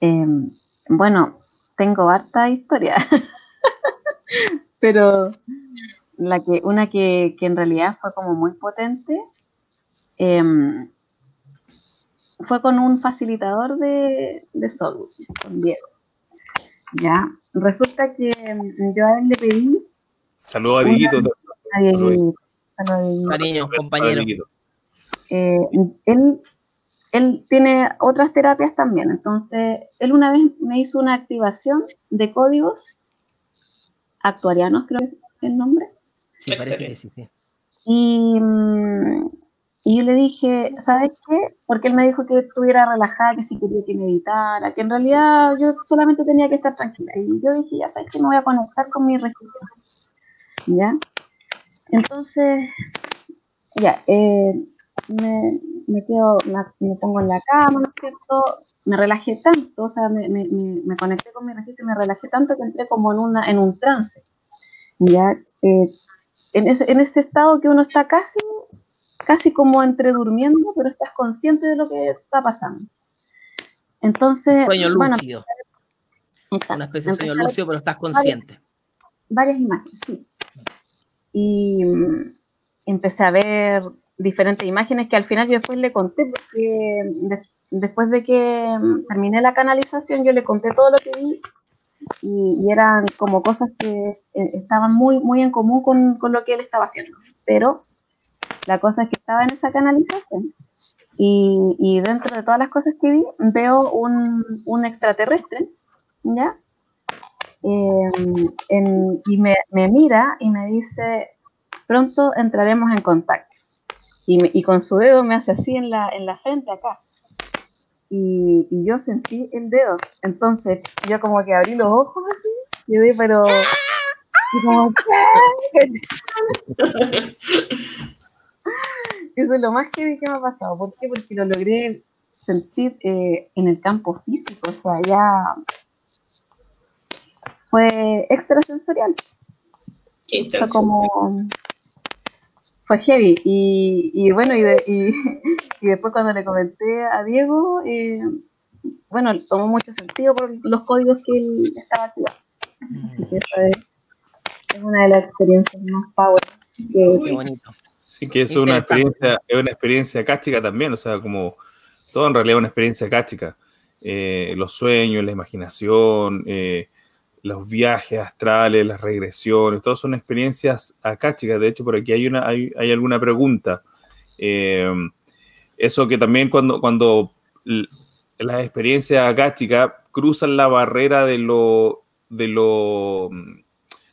Em, bueno, tengo harta historia. Pero la que, una que, en realidad fue como muy potente, em, fue con un facilitador de, de Solwich, con Diego. Ya, resulta que em, yo a él le pedí. Saludos a Dieguito. Cariño, compañero. Eh, él, él tiene otras terapias también, entonces él una vez me hizo una activación de códigos actuarianos, creo que es el nombre, Sí, parece que sí, Y, mm, y, yo le dije, ¿sabes qué? Porque él me dijo que estuviera relajada, que si quería que meditara, que en realidad yo solamente tenía que estar tranquila. Y yo dije, ya sabes que me voy a conectar con mi registro. ¿Ya? Entonces, ya, eh, me, me, quedo, me, pongo en la cama, ¿no es cierto? Me relajé tanto, o sea, me, me, me conecté con mi registro y me relajé tanto que entré como en, una, en un trance. Ya, eh, en ese, en ese estado que uno está casi, casi como entre durmiendo, pero estás consciente de lo que está pasando. Entonces, sueño lúcido. Una especie de sueño lúcido, pero estás consciente. Varias, imágenes, sí. Y mm, empecé a ver diferentes imágenes que al final yo después le conté, porque después de que mm, terminé la canalización, yo le conté todo lo que vi y, eran como cosas que eh, estaban muy, muy en común con, con, lo que él estaba haciendo. Pero la cosa es que estaba en esa canalización y, y dentro de todas las cosas que vi veo un, extraterrestre, ¿ya? En, y me, mira y me dice, pronto entraremos en contacto. Y, y, con su dedo me hace así en la, en la frente acá y, yo sentí el dedo. Entonces yo como que abrí los ojos así, y pero... Eso es lo más que que me ha pasado. ¿Por qué? Porque lo logré sentir eh, en el campo físico, o sea, ya fue extrasensorial. Fue como fue heavy. Y, y bueno, y, y, y, después cuando le comenté a Diego, eh, bueno, tomó mucho sentido por los códigos que él estaba activando. Así que eso es, es, una de las experiencias más power. Que, Qué bonito. Sí, que es una experiencia, es una experiencia cáchica también, o sea, como todo en realidad es una experiencia cáchica. eh, los sueños, la imaginación, eh, los viajes astrales, las regresiones, todas son experiencias acá, chicas. De hecho, por aquí hay, una, hay, alguna pregunta. Eh, eso que también cuando, cuando las experiencias acá, chicas, cruzan la barrera de lo, de lo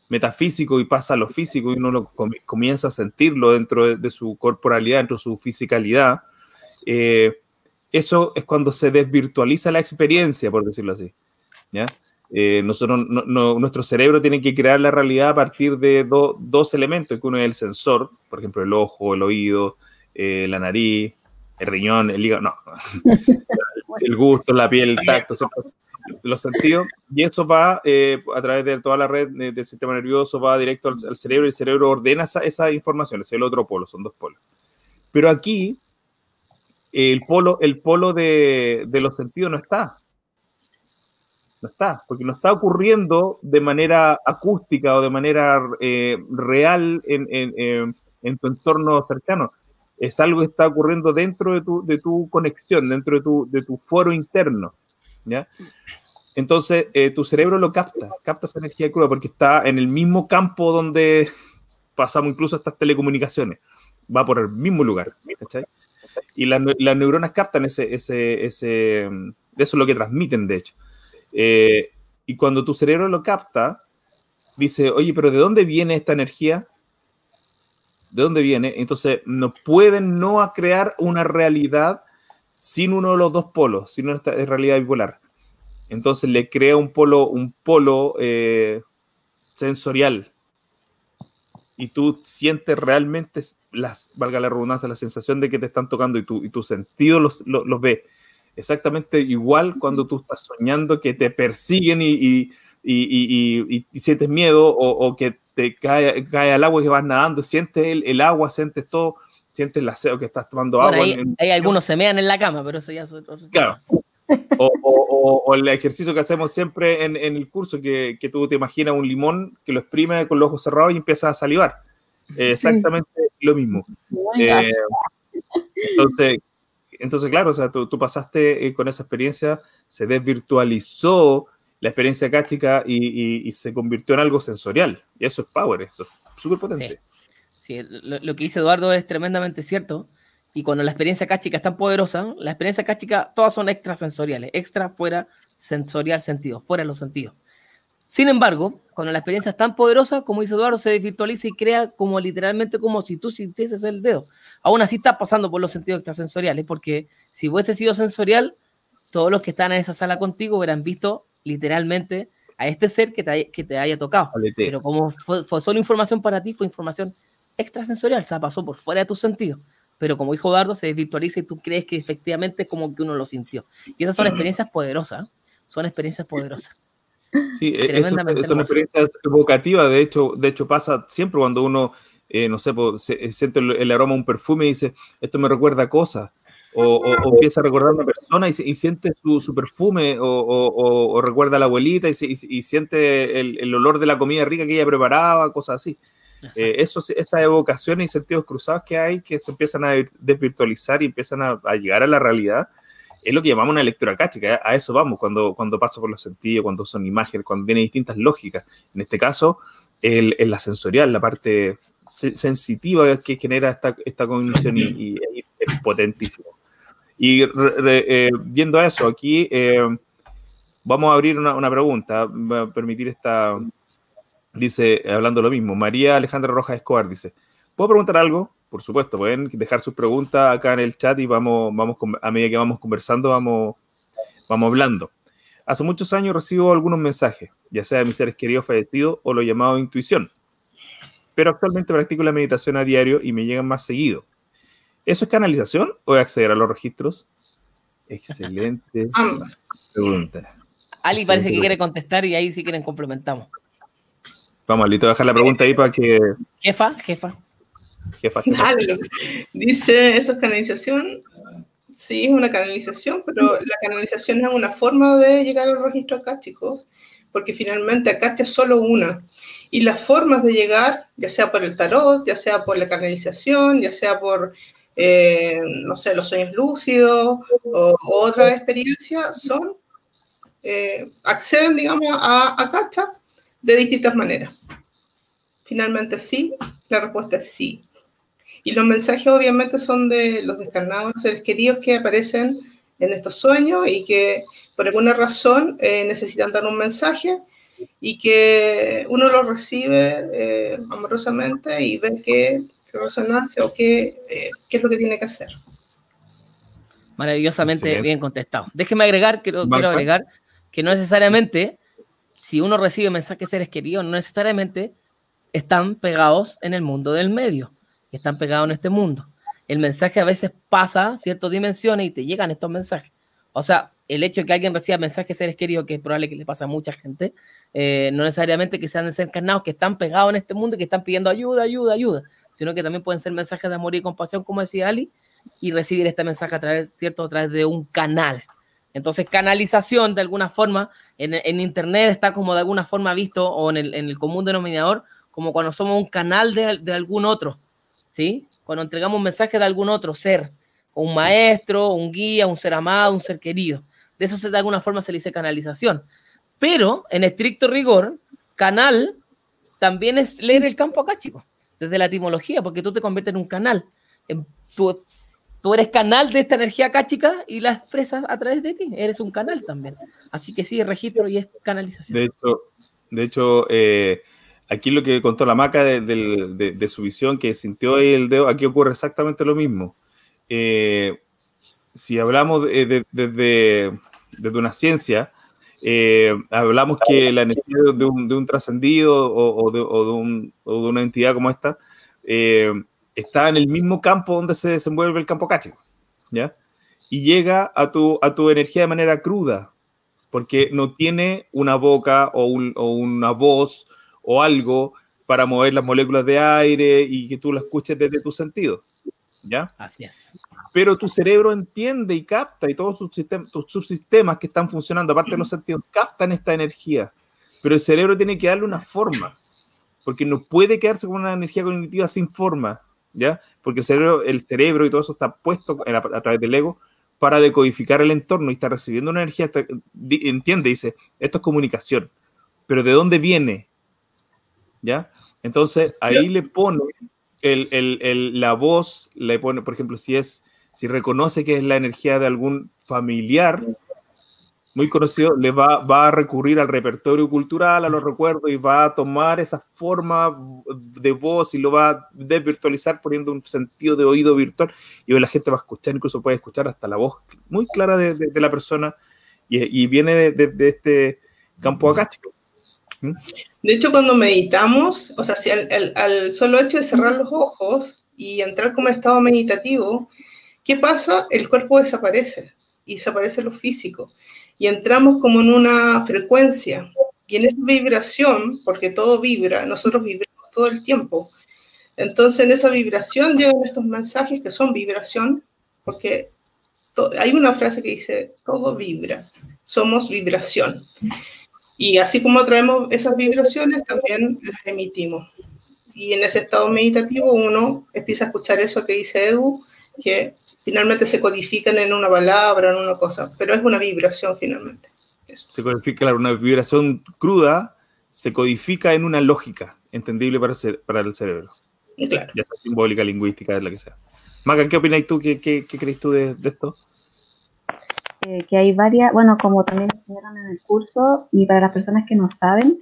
metafísico y pasa a lo físico y uno lo comienza a sentirlo dentro de, su corporalidad, dentro de su fisicalidad, eh, eso es cuando se desvirtualiza la experiencia, por decirlo así. ¿ya? Eh, nosotros, nuestro cerebro tiene que crear la realidad a partir de dos elementos, que uno es el sensor, por ejemplo, el ojo, el oído, eh, la nariz, el riñón, el hígado, no, el gusto, la piel, el tacto, los sentidos, y eso va eh, a través de toda la red del sistema nervioso, va directo al, cerebro y el cerebro ordena esa, esa, información, es el otro polo, son dos polos. Pero aquí, el polo, el polo de, los sentidos no está. No está, porque no está ocurriendo de manera acústica o de manera eh, real en, tu entorno cercano. Es algo que está ocurriendo dentro de tu, conexión, dentro de tu foro interno. ¿Ya? Entonces, eh, tu cerebro lo capta, capta esa energía cruda porque está en el mismo campo donde pasamos incluso estas telecomunicaciones. Va por el mismo lugar, ¿cachai? Y las, neuronas captan ese, ese, ese, eso es lo que transmiten, de hecho. Eh, y cuando tu cerebro lo capta, dice, oye, pero ¿de dónde viene esta energía? ¿De dónde viene? Entonces, no pueden no crear una realidad sin uno de los dos polos, sin una realidad bipolar. Entonces le crea un polo, un polo eh, sensorial. Y tú sientes realmente, las, valga la redundancia, la sensación de que te están tocando y tu, y tu sentido los, los, ve. Exactamente igual cuando tú estás soñando que te persiguen y, y, y sientes miedo o, o, que te cae, cae al agua y que vas nadando, sientes el, el agua, sientes todo, sientes el aseo que estás tomando agua. hay algunos se mean en la cama, pero eso ya es otro. Claro, o, el ejercicio que hacemos siempre en, el curso, que, tú te imaginas un limón que lo exprime con los ojos cerrados y empiezas a salivar. exactamente lo mismo. Eh, entonces, entonces, claro, o sea, tú, pasaste eh, con esa experiencia, se desvirtualizó la experiencia cáchica y, y, se convirtió en algo sensorial. Y eso es power, eso es súper potente. Sí, lo, lo, que dice Eduardo es tremendamente cierto. Y cuando la experiencia cáchica es tan poderosa, la experiencia cáchica todas son extrasensoriales, extra, fuera, sensorial, sentido, fuera de los sentidos. Sin embargo, cuando la experiencia es tan poderosa, como dice Eduardo, se desvirtualiza y crea como literalmente como si tú sintieses el dedo. Aún así está pasando por los sentidos extrasensoriales, porque si hubiese sido sensorial, todos los que están en esa sala contigo hubieran visto literalmente a este ser que te, que te haya tocado. Pero como fue, fue, solo información para ti, fue información extrasensorial, o sea, pasó por fuera de tus sentidos pero como dijo Dardo, se desvirtualiza y tú crees que efectivamente es como que uno lo sintió. Y esas son experiencias poderosas, son experiencias poderosas. Sí, e-, eso, son experiencias evocativas, de hecho, de hecho pasa siempre cuando uno, eh, no sé, se, siente el, aroma de un perfume y dice, esto me recuerda a cosas, o, empieza a recordar a una persona y, siente su, su perfume, o, recuerda a la abuelita y, siente el, el, olor de la comida rica que ella preparaba, cosas así. Eh, esos, esas evocaciones y sentidos cruzados que hay que se empiezan a desvirtualizar y empiezan a, llegar a la realidad, es lo que llamamos una lectura cáchica. A eso vamos cuando, cuando pasa por los sentidos, cuando son imágenes, cuando vienen distintas lógicas. En este caso, el, la sensorial, la parte sensitiva que genera esta, esta cognición y, es potentísimo. Y eh, viendo eso, aquí eh, vamos a abrir una, una pregunta, va a permitir esta, Dice, hablando lo mismo, María Alejandra Rojas Escobar dice, ¿puedo preguntar algo? Por supuesto, pueden dejar sus preguntas acá en el chat y vamos, vamos a medida que vamos conversando, vamos, vamos hablando. Hace muchos años recibo algunos mensajes, ya sea de mis seres queridos fallecidos o lo llamado intuición, pero actualmente practico la meditación a diario y me llegan más seguido. ¿Eso es canalización o es acceder a los registros? Excelente pregunta. Ali parece que quiere contestar y ahí si quieren complementamos. Vamos, Lito, dejar la pregunta ahí para que. Jefa, jefa. Jefa, Dice, ¿eso es canalización? Sí, es una canalización, pero la canalización es una forma de llegar al registro acá, chicos, porque finalmente acá es solo una. Y las formas de llegar, ya sea por el tarot, ya sea por la canalización, ya sea por, eh, no sé, los sueños lúcidos o, o otra experiencia, son eh, acceden, digamos, a, a Cacha de distintas maneras. Finalmente sí, la respuesta es sí. Y los mensajes obviamente son de los descarnados, seres queridos que aparecen en estos sueños y que por alguna razón eh, necesitan dar un mensaje y que uno lo recibe eh, amorosamente y ve qué, resonancia o qué, eh, qué, es lo que tiene que hacer. Maravillosamente bien contestado. Déjeme agregar, quiero, quiero agregar que no necesariamente, si uno recibe mensajes seres queridos, no necesariamente están pegados en el mundo del medio, están pegados en este mundo. El mensaje a veces pasa ciertas dimensiones y te llegan estos mensajes. O sea, el hecho de que alguien reciba mensajes seres queridos, que es probable que le pase a mucha gente, eh, no necesariamente que sean desencarnados, que están pegados en este mundo y que están pidiendo ayuda, ayuda, ayuda, sino que también pueden ser mensajes de amor y compasión, como decía Ali, y recibir este mensaje a través, ¿cierto? a través de un canal. Entonces, canalización, de alguna forma, en, Internet está como de alguna forma visto, o en el, en común denominador, como cuando somos un canal de, algún otro, ¿sí? Cuando entregamos un mensaje de algún otro ser, un maestro, un guía, un ser amado, un ser querido. De eso se, de alguna forma se le dice canalización. Pero, en estricto rigor, canal también es leer el campo acá, chicos, desde la etimología, porque tú te conviertes en un canal. Tú, tú eres canal de esta energía acá, chica, y la expresas a través de ti. Eres un canal también. Así que sí, registro y es canalización. De hecho, de hecho eh, aquí lo que contó la maca de, su visión, que sintió ahí el dedo, aquí ocurre exactamente lo mismo. Eh, si hablamos desde una ciencia, eh, hablamos que la energía de un, trascendido o, de, una entidad como esta está en el mismo campo donde se desenvuelve el campo cáchico, ¿ya? Y llega a tu, a tu energía de manera cruda, porque no tiene una boca o, o una voz o algo para mover las moléculas de aire y que tú la escuches desde tu sentido. ¿Ya? Así es. Pero tu cerebro entiende y capta y todos tus, tus subsistemas que están funcionando, aparte de los sentidos, captan esta energía. Pero el cerebro tiene que darle una forma, porque no puede quedarse con una energía cognitiva sin forma, ¿ya? Porque el cerebro, el cerebro y todo eso está puesto a, través del ego para decodificar el entorno y está recibiendo una energía, entiende, dice, esto es comunicación, pero ¿de dónde viene? ¿ya? Entonces ahí le pone el, la voz, le pone, por ejemplo, si es, si reconoce que es la energía de algún familiar muy conocido, le va, va a recurrir al repertorio cultural, a los recuerdos y va a tomar esa forma de voz y lo va a desvirtualizar poniendo un sentido de oído virtual y la gente va a escuchar, incluso puede escuchar hasta la voz muy clara de, la persona y, viene de, este campo acástico. De hecho, cuando meditamos, o sea, si al, solo hecho de cerrar los ojos y entrar como en estado meditativo, ¿qué pasa? El cuerpo desaparece y desaparece lo físico. Y entramos como en una frecuencia. Y en esa vibración, porque todo vibra, nosotros vibramos todo el tiempo. Entonces, en esa vibración llegan estos mensajes que son vibración, porque hay una frase que dice, todo vibra, somos vibración. Y así como traemos esas vibraciones, también las emitimos. Y en ese estado meditativo uno empieza a escuchar eso que dice Edu, que finalmente se codifican en una palabra, en una cosa, pero es una vibración finalmente. Se codifica, claro, una vibración cruda se codifica en una lógica entendible para, para el cerebro. Claro. Ya sea simbólica, lingüística, es la que sea. Maga, ¿qué opinas tú? ¿Qué, qué, crees tú de, de esto? Eh, que hay varias, bueno, como también enseñaron en el curso, y para las personas que no saben,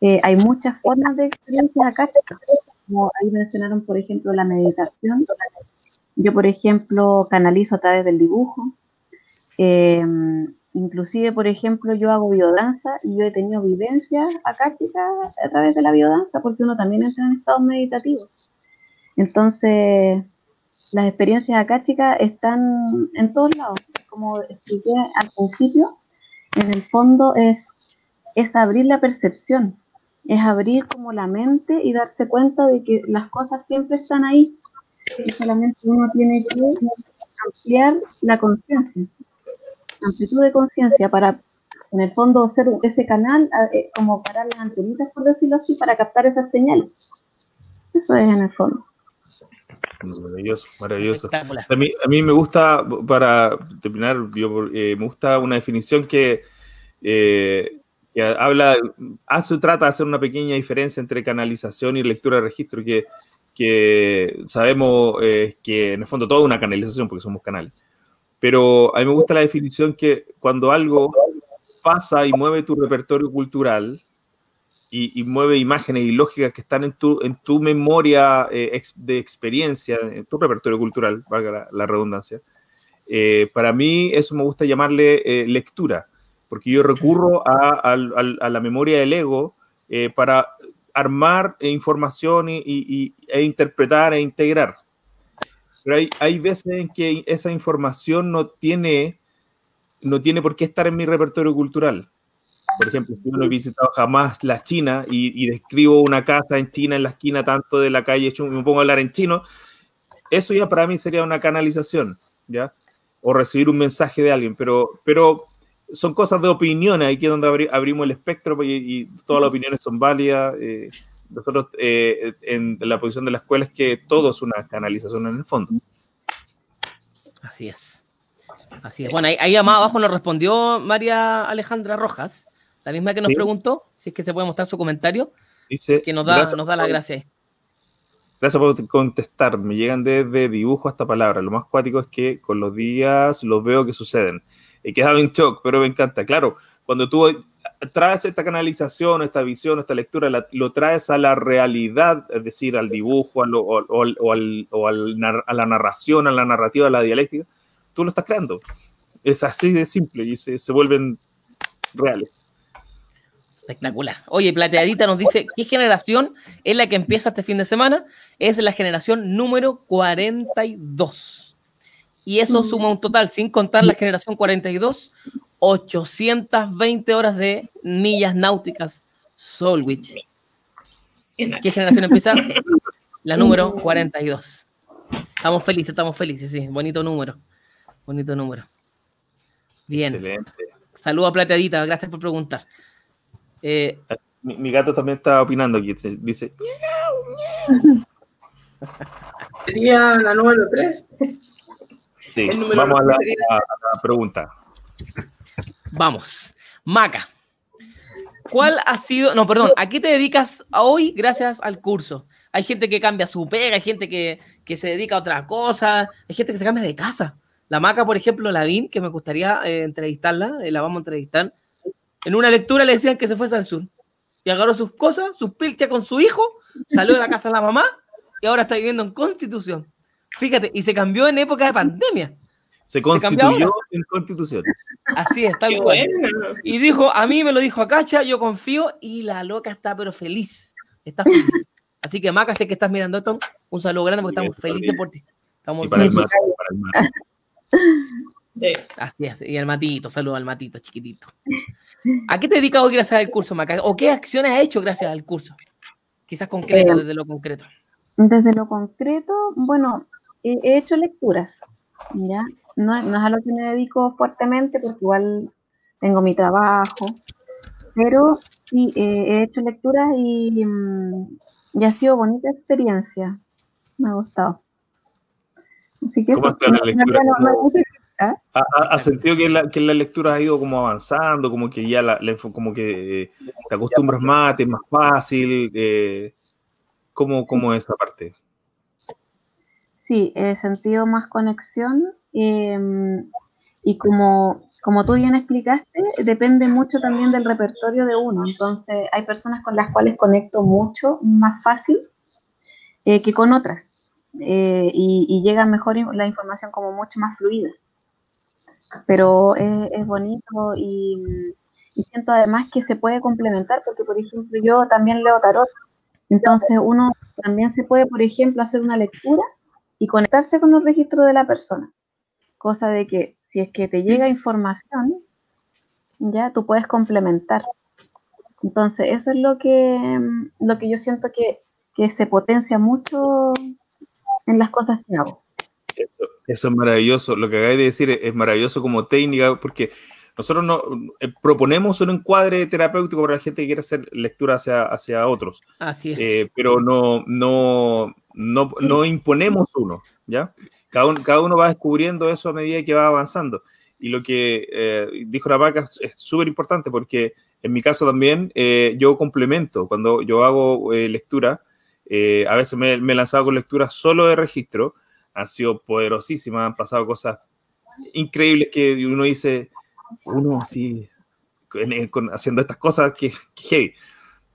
eh, hay muchas formas de experiencia acá, como ahí mencionaron, por ejemplo, la meditación. Yo, por ejemplo, canalizo a través del dibujo. Eh, inclusive, por ejemplo, yo hago biodanza y yo he tenido vivencias acásticas a través de la biodanza porque uno también entra en estados meditativos. Entonces, las experiencias acásticas están en todos lados como expliqué al principio, en el fondo es, es abrir la percepción, es abrir como la mente y darse cuenta de que las cosas siempre están ahí. Y solamente uno tiene que ampliar la conciencia, amplitud de conciencia para, en el fondo, ser ese canal, eh, como parar las antenitas, por decirlo así, para captar esas señales. Eso es en el fondo. Maravilloso, maravilloso. A mí, a mí, me gusta, para terminar, yo, eh, me gusta una definición que, eh, que habla, hace, trata de hacer una pequeña diferencia entre canalización y lectura de registro, que, que sabemos eh, que en el fondo todo es una canalización porque somos canales. Pero a mí me gusta la definición que cuando algo pasa y mueve tu repertorio cultural y, mueve imágenes y lógicas que están en tu, en tu memoria eh, de experiencia, en tu repertorio cultural, valga la, redundancia, eh, para mí eso me gusta llamarle lectura porque yo recurro a, la memoria del ego eh, para armar información y, e interpretar e integrar. Pero hay, hay, veces en que esa información no tiene, no tiene por qué estar en mi repertorio cultural. Por ejemplo, yo no he visitado jamás la China y, describo una casa en China, en la esquina tanto de la calle y me pongo a hablar en chino, eso ya para mí sería una canalización, ¿ya? O recibir un mensaje de alguien, pero, pero son cosas de opiniones, aquí es donde abrimos el espectro pues, y, todas las opiniones son válidas. Eh, nosotros eh, en la posición de la escuela es que todo es una canalización en el fondo. Así es. Así es. Bueno, ahí, más abajo nos respondió María Alejandra Rojas, la misma que nos preguntó, si es que se puede mostrar su comentario, Dice, que nos da, nos da las gracias. Gracias por contestar. Me llegan desde dibujo hasta palabra. Lo más cuático es que con los días los veo que suceden he quedado en shock, pero me encanta. Claro, cuando tú traes esta canalización, esta visión, esta lectura, lo traes a la realidad, es decir, al dibujo o, a la narración, a la narrativa, a la dialéctica, tú lo estás creando. Es así de simple y se, se vuelven reales. Espectacular. Oye, Plateadita nos dice, ¿qué generación es la que empieza este fin de semana? Es la generación número 42. Y eso suma un total, sin contar la generación 42, 820 horas de millas náuticas Solwich. ¿Qué generación empieza? La número 42. Estamos felices, estamos felices, sí. Bonito número. Bonito número. Bien. Excelente. Saludos a Plateadita, gracias por preguntar. Eh, mi, gato también está opinando aquí. Dice. Sería la número 3. Sí, vamos a la, pregunta. Vamos. Maca, ¿cuál ha sido, no, perdón, ¿a qué te dedicas hoy gracias al curso? Hay gente que cambia su pega, hay gente que, se dedica a otra cosa, hay gente que se cambia de casa. La Maca, por ejemplo, la VIN, que me gustaría eh, entrevistarla, eh, la vamos a entrevistar. En una lectura le decían que se fuese al sur y agarró sus cosas, sus pilchas con su hijo, salió de la casa de la mamá y ahora está viviendo en Constitución. Fíjate, y se cambió en época de pandemia. Se constituyó en constitución. Así es, tal cual. Y dijo, a mí me lo dijo a Cacha, yo confío, y la loca está pero feliz. Está feliz. Así que Maca, sé que estás mirando esto, un saludo grande porque estamos felices por ti. Estamos y para el, para el Así es, y el Matito, saludo al Matito, chiquitito. ¿A qué te dedicas hoy gracias al curso, Maca? ¿O qué acciones has hecho gracias al curso? Quizás concreto, eh, desde lo concreto. Desde lo concreto, bueno, he, hecho lecturas, ¿ya? No, es a lo que me dedico fuertemente porque igual tengo mi trabajo, pero sí, he hecho lecturas y, mm, y, ha sido bonita experiencia. Me ha gustado. Así que ¿Cómo eso, la lectura? ¿Ha, sentido que la, que la lectura ha ido como avanzando, como que ya la, como que eh, te acostumbras más, es más fácil? Eh, ¿Cómo, ¿Cómo es esa parte? Sí, he sentido más conexión em, y como, como tú bien explicaste, depende mucho también del repertorio de uno. Entonces, hay personas con las cuales conecto mucho más fácil eh, que con otras eh, y, llega mejor la información como mucho más fluida. Pero es, bonito y, y siento además que se puede complementar porque, por ejemplo, yo también leo tarot. Entonces, uno también se puede, por ejemplo, hacer una lectura y conectarse con los registros de la persona. Cosa de que si es que te llega información, ya tú puedes complementar. Entonces, eso es lo que, lo que yo siento que, se potencia mucho en las cosas que hago. Eso, es maravilloso. Lo que acabas de decir es, maravilloso como técnica, porque nosotros no, eh, proponemos un encuadre terapéutico para la gente que quiere hacer lectura hacia, hacia otros. Así es. Eh, pero no, no, no, imponemos uno, ¿ya? Cada uno, cada uno va descubriendo eso a medida que va avanzando. Y lo que eh, dijo la vaca es súper importante porque en mi caso también yo complemento. Cuando yo hago lectura, a veces me, me, he lanzado con lectura solo de registro. Han sido poderosísimas, han pasado cosas increíbles que uno dice, uno así, haciendo estas cosas que, que heavy.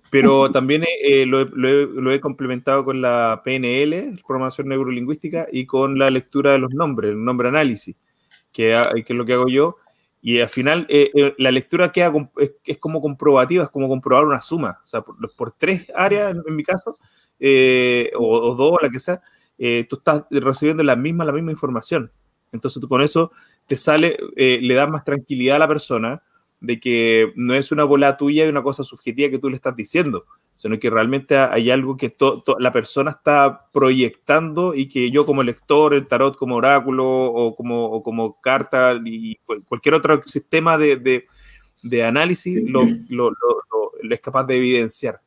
Pero también lo, lo, he, complementado con la PNL, programación neurolingüística, y con la lectura de los nombres, el nombre análisis que, es lo que hago yo. Y al final eh, eh, la lectura queda es, como comprobativa, es como comprobar una suma. O sea, por, tres áreas, en, mi caso, eh, o, dos, la que sea, tú estás recibiendo la misma, la misma información. Entonces tú con eso te sale, le das más tranquilidad a la persona de que no es una bola tuya y una cosa subjetiva que tú le estás diciendo, sino que realmente hay algo que la persona está proyectando y que yo como lector, el tarot como oráculo o como, como carta y cualquier otro sistema de, análisis lo, es capaz de evidenciar.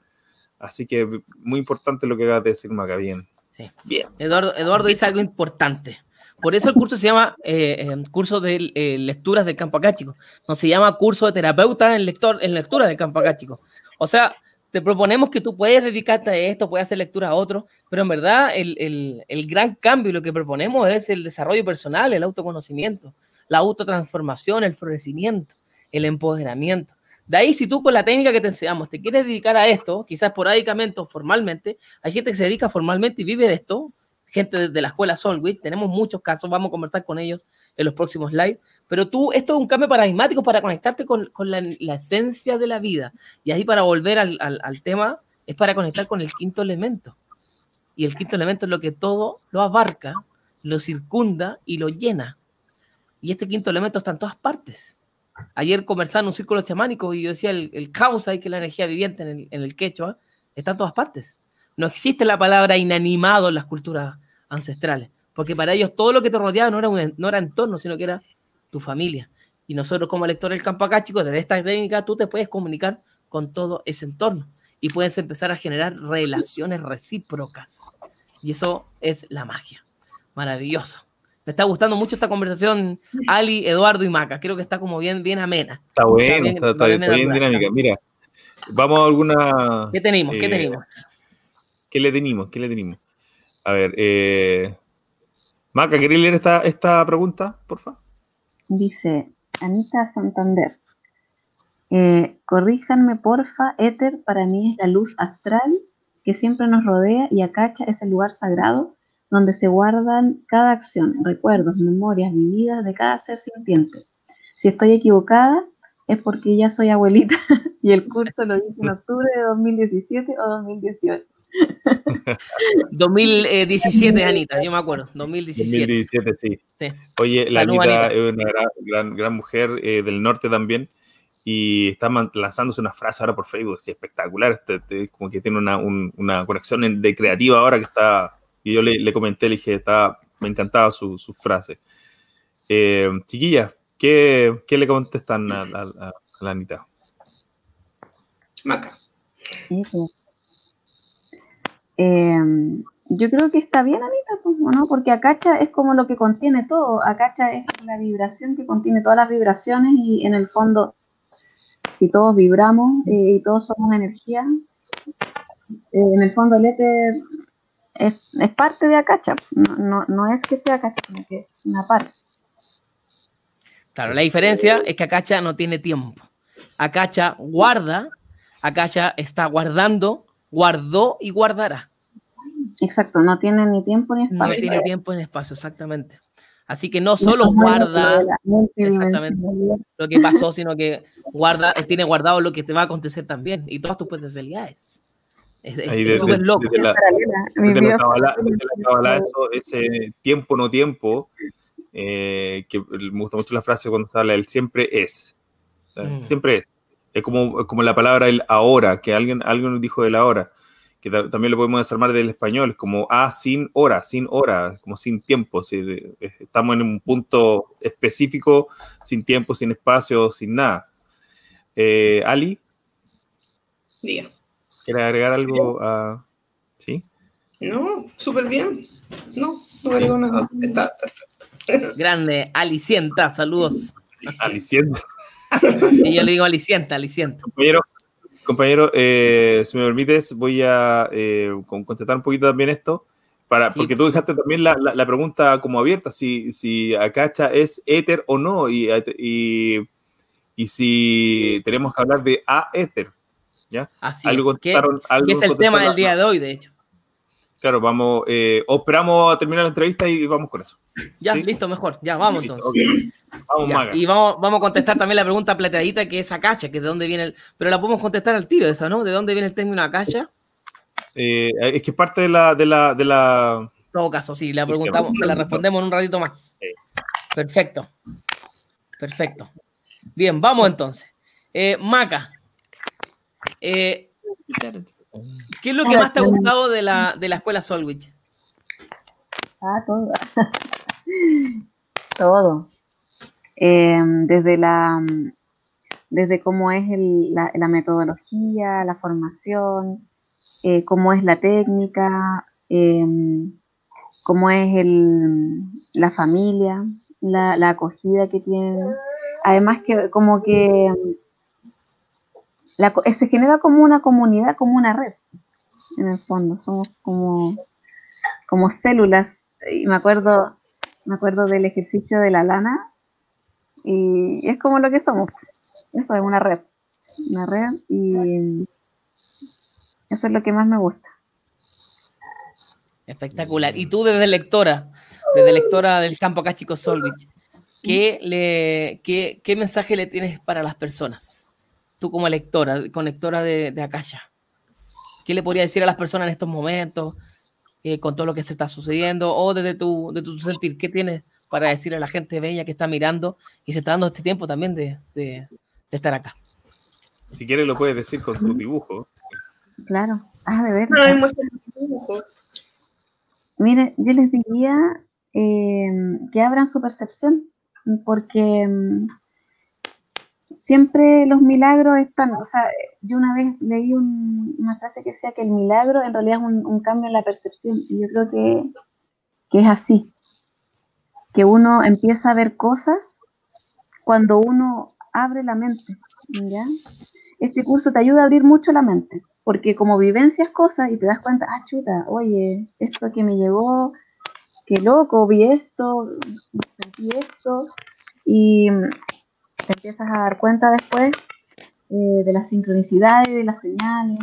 Así que muy importante lo que acabas de decir, Maca, bien. Sí. Bien. Eduardo, Eduardo dice algo importante. Por eso el curso se llama eh, eh, curso de eh, lecturas del campo acáchico. No se llama curso de terapeuta en, lector, en lectura del campo acáchico. O sea, te proponemos que tú puedes dedicarte a esto, puedes hacer lectura a otro, pero en verdad el, gran cambio lo que proponemos es el desarrollo personal, el autoconocimiento, la autotransformación, el florecimiento, el empoderamiento. De ahí, si tú con la técnica que te enseñamos te quieres dedicar a esto, quizás esporádicamente o formalmente, hay gente que se dedica formalmente y vive de esto, gente de la escuela Solwit, tenemos muchos casos, vamos a conversar con ellos en los próximos live, pero tú, esto es un cambio paradigmático para conectarte con, con la, esencia de la vida. Y ahí para volver al, al, tema, es para conectar con el quinto elemento. Y el quinto elemento es lo que todo lo abarca, lo circunda y lo llena. Y este quinto elemento está en todas partes. Ayer conversaba en un círculo chamánico y yo decía, el, el caos ahí que la energía viviente en el, en el quechua está en todas partes no existe la palabra inanimado en las culturas ancestrales, porque para ellos todo lo que te rodeaba no era, un, no era entorno, sino que era tu familia. Y nosotros como lectores del campo acá, chicos, desde esta técnica tú te puedes comunicar con todo ese entorno y puedes empezar a generar relaciones recíprocas. Y eso es la magia. Maravilloso. Me está gustando mucho esta conversación, Ali, Eduardo y Maca. Creo que está como bien, bien amena. Está bueno, está, bien, dinámica. Mira, vamos a alguna. ¿Qué tenemos? ¿Qué eh, tenemos? ¿Qué le tenemos? ¿Qué le tenemos? A ver, eh, Maca, ¿querés leer esta, esta pregunta, por favor? Dice Anita Santander. Eh, corríjanme, porfa, éter para mí es la luz astral que siempre nos rodea y Acacha es el lugar sagrado donde se guardan cada acción, recuerdos, memorias, vividas de cada ser sintiente. Si estoy equivocada, es porque ya soy abuelita y el curso lo hice en octubre de 2017 o 2018. 2017, Anita, yo me acuerdo, 2017. 2017, sí. Oye, la Anita, es una gran, gran, mujer eh, del norte también y está lanzándose una frase ahora por Facebook, es espectacular, este, este, como que tiene una, una, conexión de creativa ahora que está, y yo le, comenté, le dije, está, me encantaba su, su frase. Eh, chiquillas, ¿qué, ¿qué, le contestan a, a la Anita? Maca. Em, yo creo que está bien, Anita, pues, ¿no? Porque Acacha es como lo que contiene todo. Acacha es la vibración que contiene todas las vibraciones y en el fondo, si todos vibramos eh, y todos somos energía, eh, en el fondo el éter es, parte de Acacha. No, no, es que sea Acacha, sino que es una parte. Claro, la diferencia es que Acacha no tiene tiempo. Acacha guarda, Acacha está guardando, guardó y guardará. Exacto, no tiene ni tiempo ni espacio. No tiene tiempo ni espacio, exactamente. Así que no solo guarda exactamente lo que pasó, sino que guarda, tiene guardado lo que te va a acontecer también y todas tus potencialidades. Es súper loco. Desde la, eso, ese tiempo no tiempo, eh, que me gusta mucho la frase cuando se habla del siempre es. Mm. Siempre es. Es como, como la palabra el ahora, que alguien, alguien dijo del ahora que también lo podemos desarmar del español, como a sin hora, sin hora, como sin tiempo. Si estamos en un punto específico, sin tiempo, sin espacio, sin nada. Eh, Ali. Diga. ¿Quieres agregar algo a.? ¿Sí? No, súper bien. No, no agrego nada. Está perfecto. Grande, Ali, sienta, saludos. Aliciente. Y yo le digo aliciente. Compañero, compañero eh, si me permites, voy a eh, con- contestar un poquito también esto. Para, Sí. porque tú dejaste también la, la- la pregunta como abierta, si, si Acacha es éter o no, y, y, y si tenemos que hablar de aéter. Así Algo es. Algo es el tema del día de hoy, de hecho. Claro, vamos, eh, o esperamos a terminar la entrevista y vamos con eso. Ya, Sí. listo, mejor. Ya, vamos Listo, entonces. ok. Vamos, Ya, Maga. Y vamos, vamos a contestar también la pregunta plateadita que es Acacha, que es de dónde viene el. Pero la podemos contestar al tiro, esa, ¿no? ¿De dónde viene el término Acacha? Eh, es que es parte de la, de la, de la, En todo caso, sí, la preguntamos, se la respondemos en un ratito más. Perfecto. Perfecto. Bien, vamos entonces. Eh, Maca, eh, ¿qué es lo que más te ha gustado de la, de la escuela Solwich? Ah, todo. todo. Eh, desde la desde cómo es el- la, la metodología, la formación, eh, cómo es la técnica, eh, cómo es el, la familia, la, la acogida que tienen. Además que como que co- se genera como una comunidad, como una red, en el fondo. Somos como como células. Y me acuerdo, me acuerdo del ejercicio de la lana. Y es como lo que somos. Eso es una red. Una red y eso es lo que más me gusta. Espectacular. Y tú desde lectora, desde lectora del campo acá, chicos Solwich, ¿qué, le, qué, qué mensaje le tienes para las personas? Tú como lectora, conectora de, de Akasha. ¿Qué le podría decir a las personas en estos momentos, eh, con todo lo que se está sucediendo, o desde tu, de tu sentir, qué tienes para decir a la gente bella que está mirando y se está dando este tiempo también de, de- de estar acá? si quieres lo puedes decir con tu dibujo. Claro. Ah, de No hay verdad. muchos dibujos. Mire, yo les diría eh, que abran su percepción, porque mm, siempre los milagros están, o sea, yo una vez leí un- una frase que decía que el milagro en realidad es un, cambio en la percepción, y yo creo que, que es así, que uno empieza a ver cosas cuando uno abre la mente, ¿ya? Este curso te ayuda a abrir mucho la mente, porque como vivencias cosas y te das cuenta, ah, chuta, oye, esto que me llegó, qué loco, vi esto, sentí esto, y te empiezas a dar cuenta después eh, de las sincronicidades, de las señales.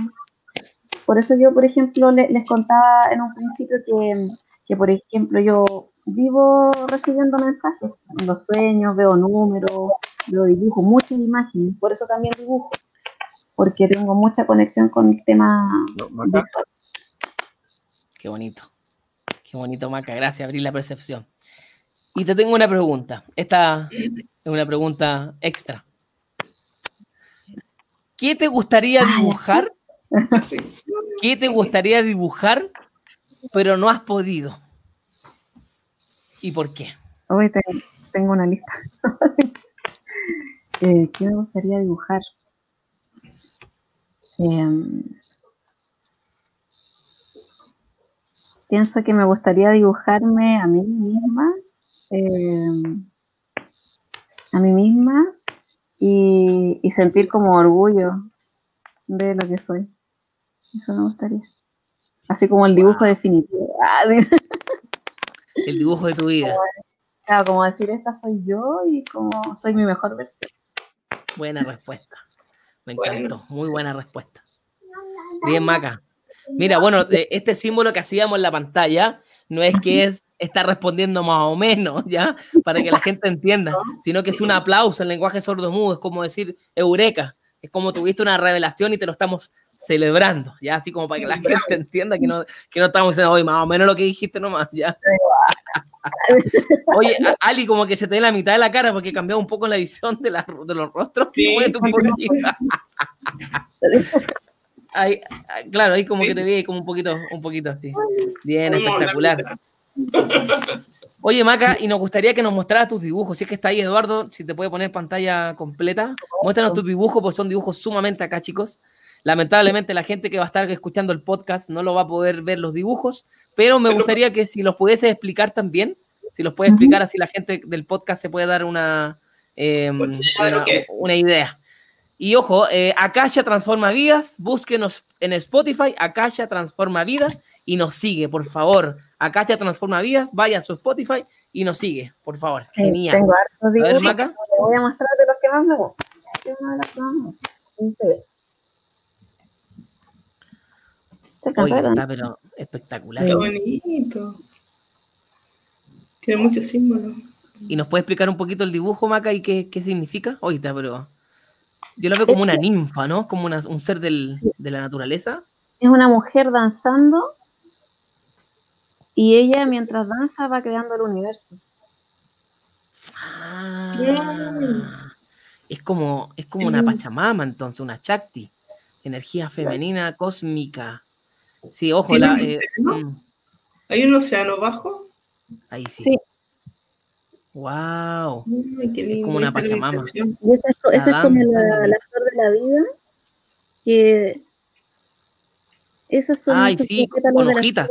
Por eso yo, por ejemplo, le- les contaba en un principio que, que, por ejemplo, yo vivo recibiendo mensajes en los sueños, veo números, veo dibujos, muchas imágenes, por eso también dibujo, porque tengo mucha conexión con el tema ¿no, Maca? visual. Qué bonito. Qué bonito, Maca. Gracias, abrir la percepción. Y te tengo una pregunta. Esta es una pregunta extra. ¿Qué te gustaría dibujar? Sí. ¿Qué te gustaría dibujar, pero no has podido? ¿Y por qué? Hoy te- tengo una lista. Eh, ¿Qué me gustaría dibujar? Em, pienso que me gustaría dibujarme a mí misma, em, a mí misma y, y sentir como orgullo de lo que soy. Eso me gustaría. Así como el dibujo Wow. definitivo. Ah. El dibujo de tu vida. Claro, como decir, esta soy yo y como soy mi mejor versión. Buena respuesta. Me Bueno. encantó. Muy buena respuesta. Bien, Maca. Mira, bueno, este símbolo que hacíamos en la pantalla no es que es está respondiendo más o menos, ¿ya? Para que la gente entienda, sino que es un aplauso en lenguaje sordo-mudo, es como decir eureka, es como tuviste una revelación y te lo estamos celebrando, ¿ya? Así como para que la gente entienda que no, que no estamos diciendo, hoy más o menos lo que dijiste nomás, ¿ya? Oye, Ali, como que se te ve la mitad de la cara porque cambió un poco la visión de, la- de los rostros. Sí, Ahí, ah, claro, ahí como que te vi como un poquito, un poquito así. Bien, espectacular. Oye, Maca, y nos gustaría que nos mostraras tus dibujos. Si es que está ahí, Eduardo, si te puede poner pantalla completa. Muéstranos tus dibujos, porque son dibujos sumamente acá, chicos. Lamentablemente, la gente que va a estar escuchando el podcast no lo va a poder ver los dibujos, pero me gustaría que si los pudieses explicar también, si los puedes explicar, así la gente del podcast se puede dar una, eh, es. una idea. Y ojo, eh, Akasha Transforma Vidas, búsquenos en Spotify, Akasha Transforma Vidas y nos sigue, por favor. Akasha Transforma Vidas, vaya a su Spotify y nos sigue, por favor. Sí, Genial. Tengo hartos A ver, dibujos. Maca. Te voy a mostrar de los que más me gustan. Este está pero espectacular. Qué bonito. Tiene muchos símbolos. ¿Y nos puede explicar un poquito el dibujo, Maca, y qué, qué significa? Oye, está, pero yo lo veo como una ninfa, ¿no? Como una- un ser del- de la naturaleza. Es una mujer danzando y ella mientras danza va creando el universo. Ah, es como, es como una Pachamama, entonces, una Chakti. Energía femenina cósmica. Sí, ojo, ¿Tiene la, un eh, océano? mm, ¿Hay un océano bajo? ahí sí. Sí, Wow. Ay, qué lindo, como una Pachamama. y esa es, esa es como la, el- la flor de la vida. Que esas son Ay, sí, con hojitas.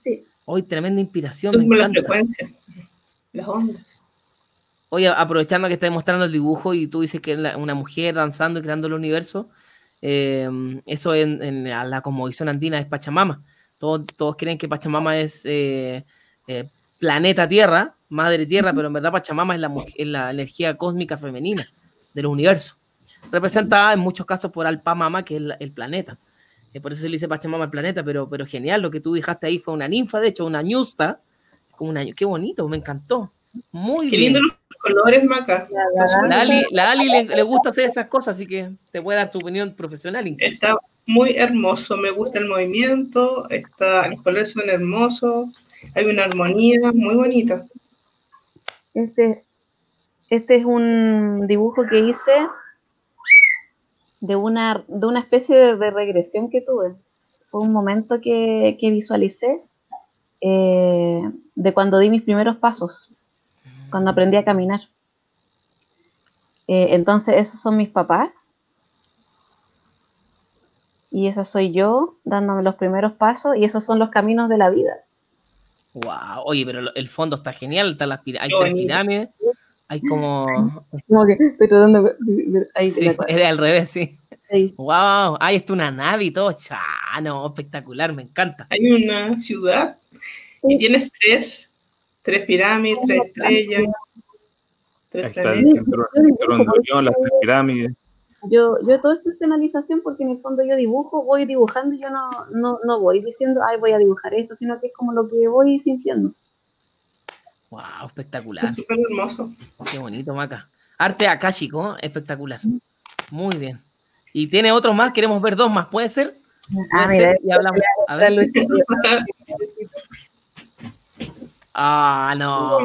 Sí. Hoy tremenda inspiración, Son me como las encanta. frecuencias, las ondas. Oye, aprovechando que estás mostrando el dibujo y tú dices que es una mujer danzando y creando el universo, eh, eso en, en la, la cosmovisión andina es Pachamama. Todos, todos creen que Pachamama es eh, eh, planeta Tierra, madre Tierra, pero en verdad Pachamama es la, es la energía cósmica femenina del universo, representada en muchos casos por Alpamama, que es la- el planeta. Eh, por eso se le dice Pachamama al planeta, pero, pero genial, lo que tú dejaste ahí fue una ninfa, de hecho, una ñusta, como una, qué bonito, me encantó. Muy Qué bien. lindo los colores, Maca. La- la- La Ali, la Ali le, le gusta hacer esas cosas, así que te puede dar tu opinión profesional. incluso. Está muy hermoso, me gusta el movimiento, está, los colores son hermosos, hay una armonía muy bonita. Este, este es un dibujo que hice de una, de una especie de, regresión que tuve. Fue un momento que, que visualicé eh, de cuando di mis primeros pasos, cuando aprendí a caminar. Eh, entonces, esos son mis papás. Y esa soy yo dándome los primeros pasos y esos son los caminos de la vida. Wow, oye, pero el fondo está genial, están las hay tres pirámides, hay como... Como que estoy tratando de- ahí Sí, la- al revés, sí. ahí. Wow, ahí está una nave y todo, chano, espectacular, me encanta. Hay una ciudad y tienes tres, tres pirámides, tres estrellas, Ahí tres está el cinturón, el cinturón de las tres pirámides. Yo, yo todo esto es canalización porque en el fondo yo dibujo, voy dibujando y yo no, no, no voy diciendo, ay, voy a dibujar esto, sino que es como lo que voy sintiendo. Wow, espectacular, Es súper hermoso. qué bonito, Maca. Arte akashico, espectacular. Muy bien. Y tiene otros más, queremos ver dos más, ¿puede ser? Ah, ¿Puede mira, ser? Y hablamos. A ver. Ah, no.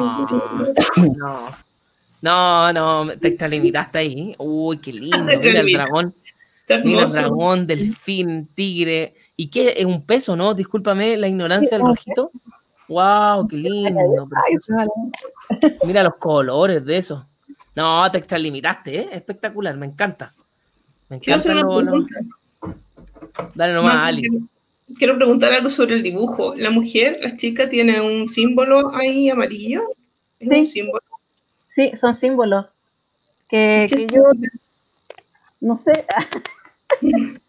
No. No, no, te extralimitaste ahí. Uy, qué lindo. Mira el dragón. Mira el dragón, delfín, tigre. ¿Y qué? ¿Es un peso, no? Discúlpame la ignorancia del rojito. Wow, qué lindo. Mira los colores de eso. No, te extralimitaste, ¿eh? Espectacular, me encanta. Me encanta lo. Dale nomás, Maca, Ali. quiero- Quiero preguntar algo sobre el dibujo. La mujer, la chica, tiene un símbolo ahí amarillo. Es Sí. un símbolo. Sí, son símbolos que, ¿Qué que yo no sé,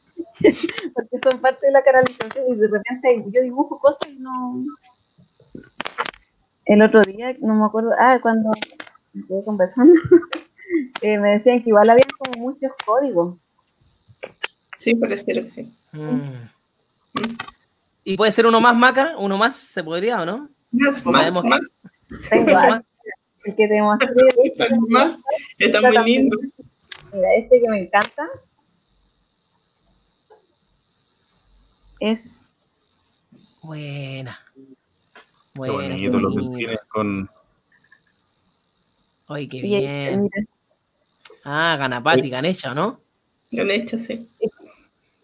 porque son parte de la canalización y de repente yo dibujo cosas y no. El otro día, no me acuerdo, ah, cuando estuve conversando, eh, me decían que igual había como muchos códigos. Sí, pareciera que sí. Mm. ¿Y puede ser uno más, Maca? ¿Uno más? ¿Se podría o no? Más, más, más. Tengo más. El que te mostré, Está más. Está muy lindo. mira, este que me encanta es Buena. Qué Buena, qué bonito, delfines con. Ay, qué bien. mira, Ah, Ganapati, Ganesha, ¿no? Hecho, sí.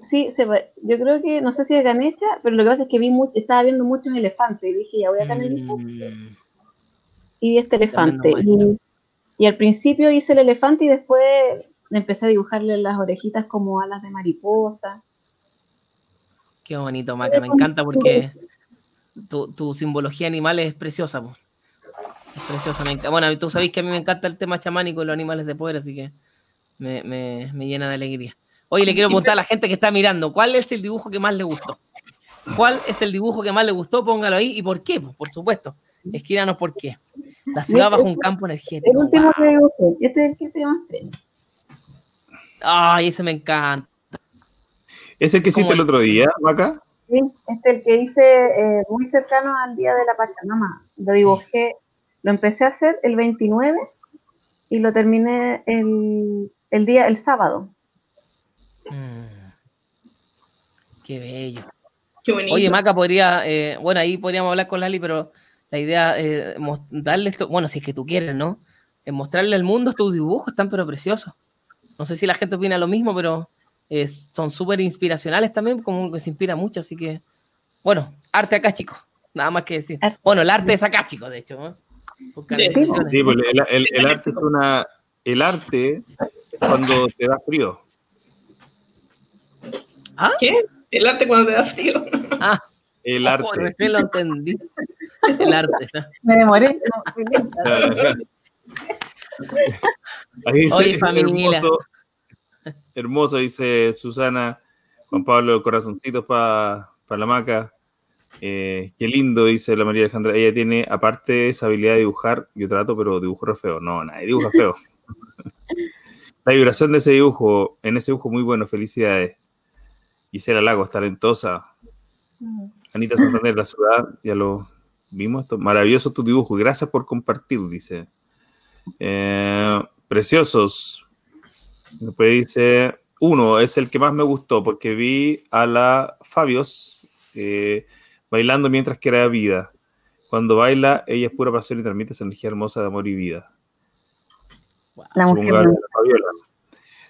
Sí, se yo creo que, no sé si es Ganesha, pero lo que pasa es que vi mu- estaba viendo muchos elefantes y dije, ya voy a canalizar. Mm, Y vi este elefante. Y, y al principio hice el elefante y después empecé a dibujarle las orejitas como alas de mariposa. qué bonito, Maca. Me encanta porque tu, tu simbología animal es preciosa. po. Es preciosa, me encanta. Bueno, tú sabéis que a mí me encanta el tema chamánico y los animales de poder, así que me, me- me llena de alegría. Oye, le quiero preguntar a la gente que está mirando, ¿cuál es el dibujo que más le gustó? ¿Cuál es el dibujo que más le gustó? Póngalo ahí. ¿Y por qué? Por supuesto. Escríbanos por qué. La ciudad bajo un campo El energético. último Wow. que dibujé. Este es el que te mostré. Ay, ese me encanta. ¿Ese que hiciste ¿Cómo el el- otro día, Maca? Sí, este es el que hice eh, muy cercano al día de la Pachamama. Lo dibujé, lo empecé a hacer el 29 y lo terminé el, el día, el sábado. Mm. Qué bello. Qué bonito. Oye, Maca podría, eh, bueno, ahí podríamos hablar con Lali, pero la idea es darle esto, bueno, si es que tú quieres, ¿no? Es mostrarle al mundo estos dibujos están pero preciosos. No sé si la gente opina lo mismo, pero eh, son súper inspiracionales también, como que se inspira mucho, así que, bueno, arte acá, chicos, nada más que decir. Bueno, el arte es acá, chicos, de hecho, ¿no? Sí. pues el, el- el arte es una. El arte es cuando te da frío. ¿Ah? ¿Qué? El arte cuando te da frío. Ah, El oh, arte. recién lo entendí. El arte, ¿no? Me demoré. Ahí dice, Oye, familia. hermoso, hermoso, dice Susana, Juan Pablo, corazoncitos para la maca. Eh, qué lindo, dice la María Alejandra. Ella tiene, aparte, esa habilidad de dibujar. Yo trato, pero dibujo re feo. No, nadie dibuja feo. la vibración de ese dibujo, en ese dibujo muy bueno, felicidades. Gisela Lagos, talentosa. Anita Santander, la ciudad, ya lo vimos. Esto, maravilloso tu dibujo. Gracias por compartir, dice. Eh, preciosos. Después dice, uno es el que más me gustó porque vi a la Fabios eh, bailando mientras que era vida. Cuando baila, ella es pura pasión y transmite esa energía hermosa de amor y vida. La mujer.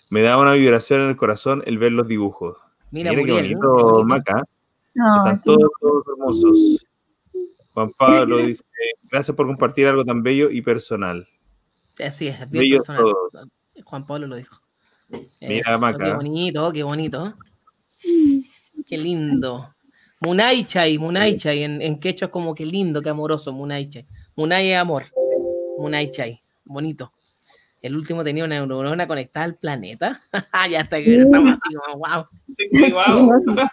Me da una vibración en el corazón el ver los dibujos. Mira, Mira, qué Muriel, bonito, qué bonito. Maca. No, Están todos hermosos. Juan Pablo dice, gracias por compartir algo tan bello y personal. Así es, es bien Bellos personal. todos. Juan Pablo lo dijo. Mira, Eso, Maca. Qué bonito, qué bonito. Qué lindo. Munaichai, Munaichai, en, en quechua es como que lindo, que amoroso, Munaichai. Munai es amor. Munaichai, bonito. El último tenía una neurona conectada al planeta. ya está, que estamos así, como, wow.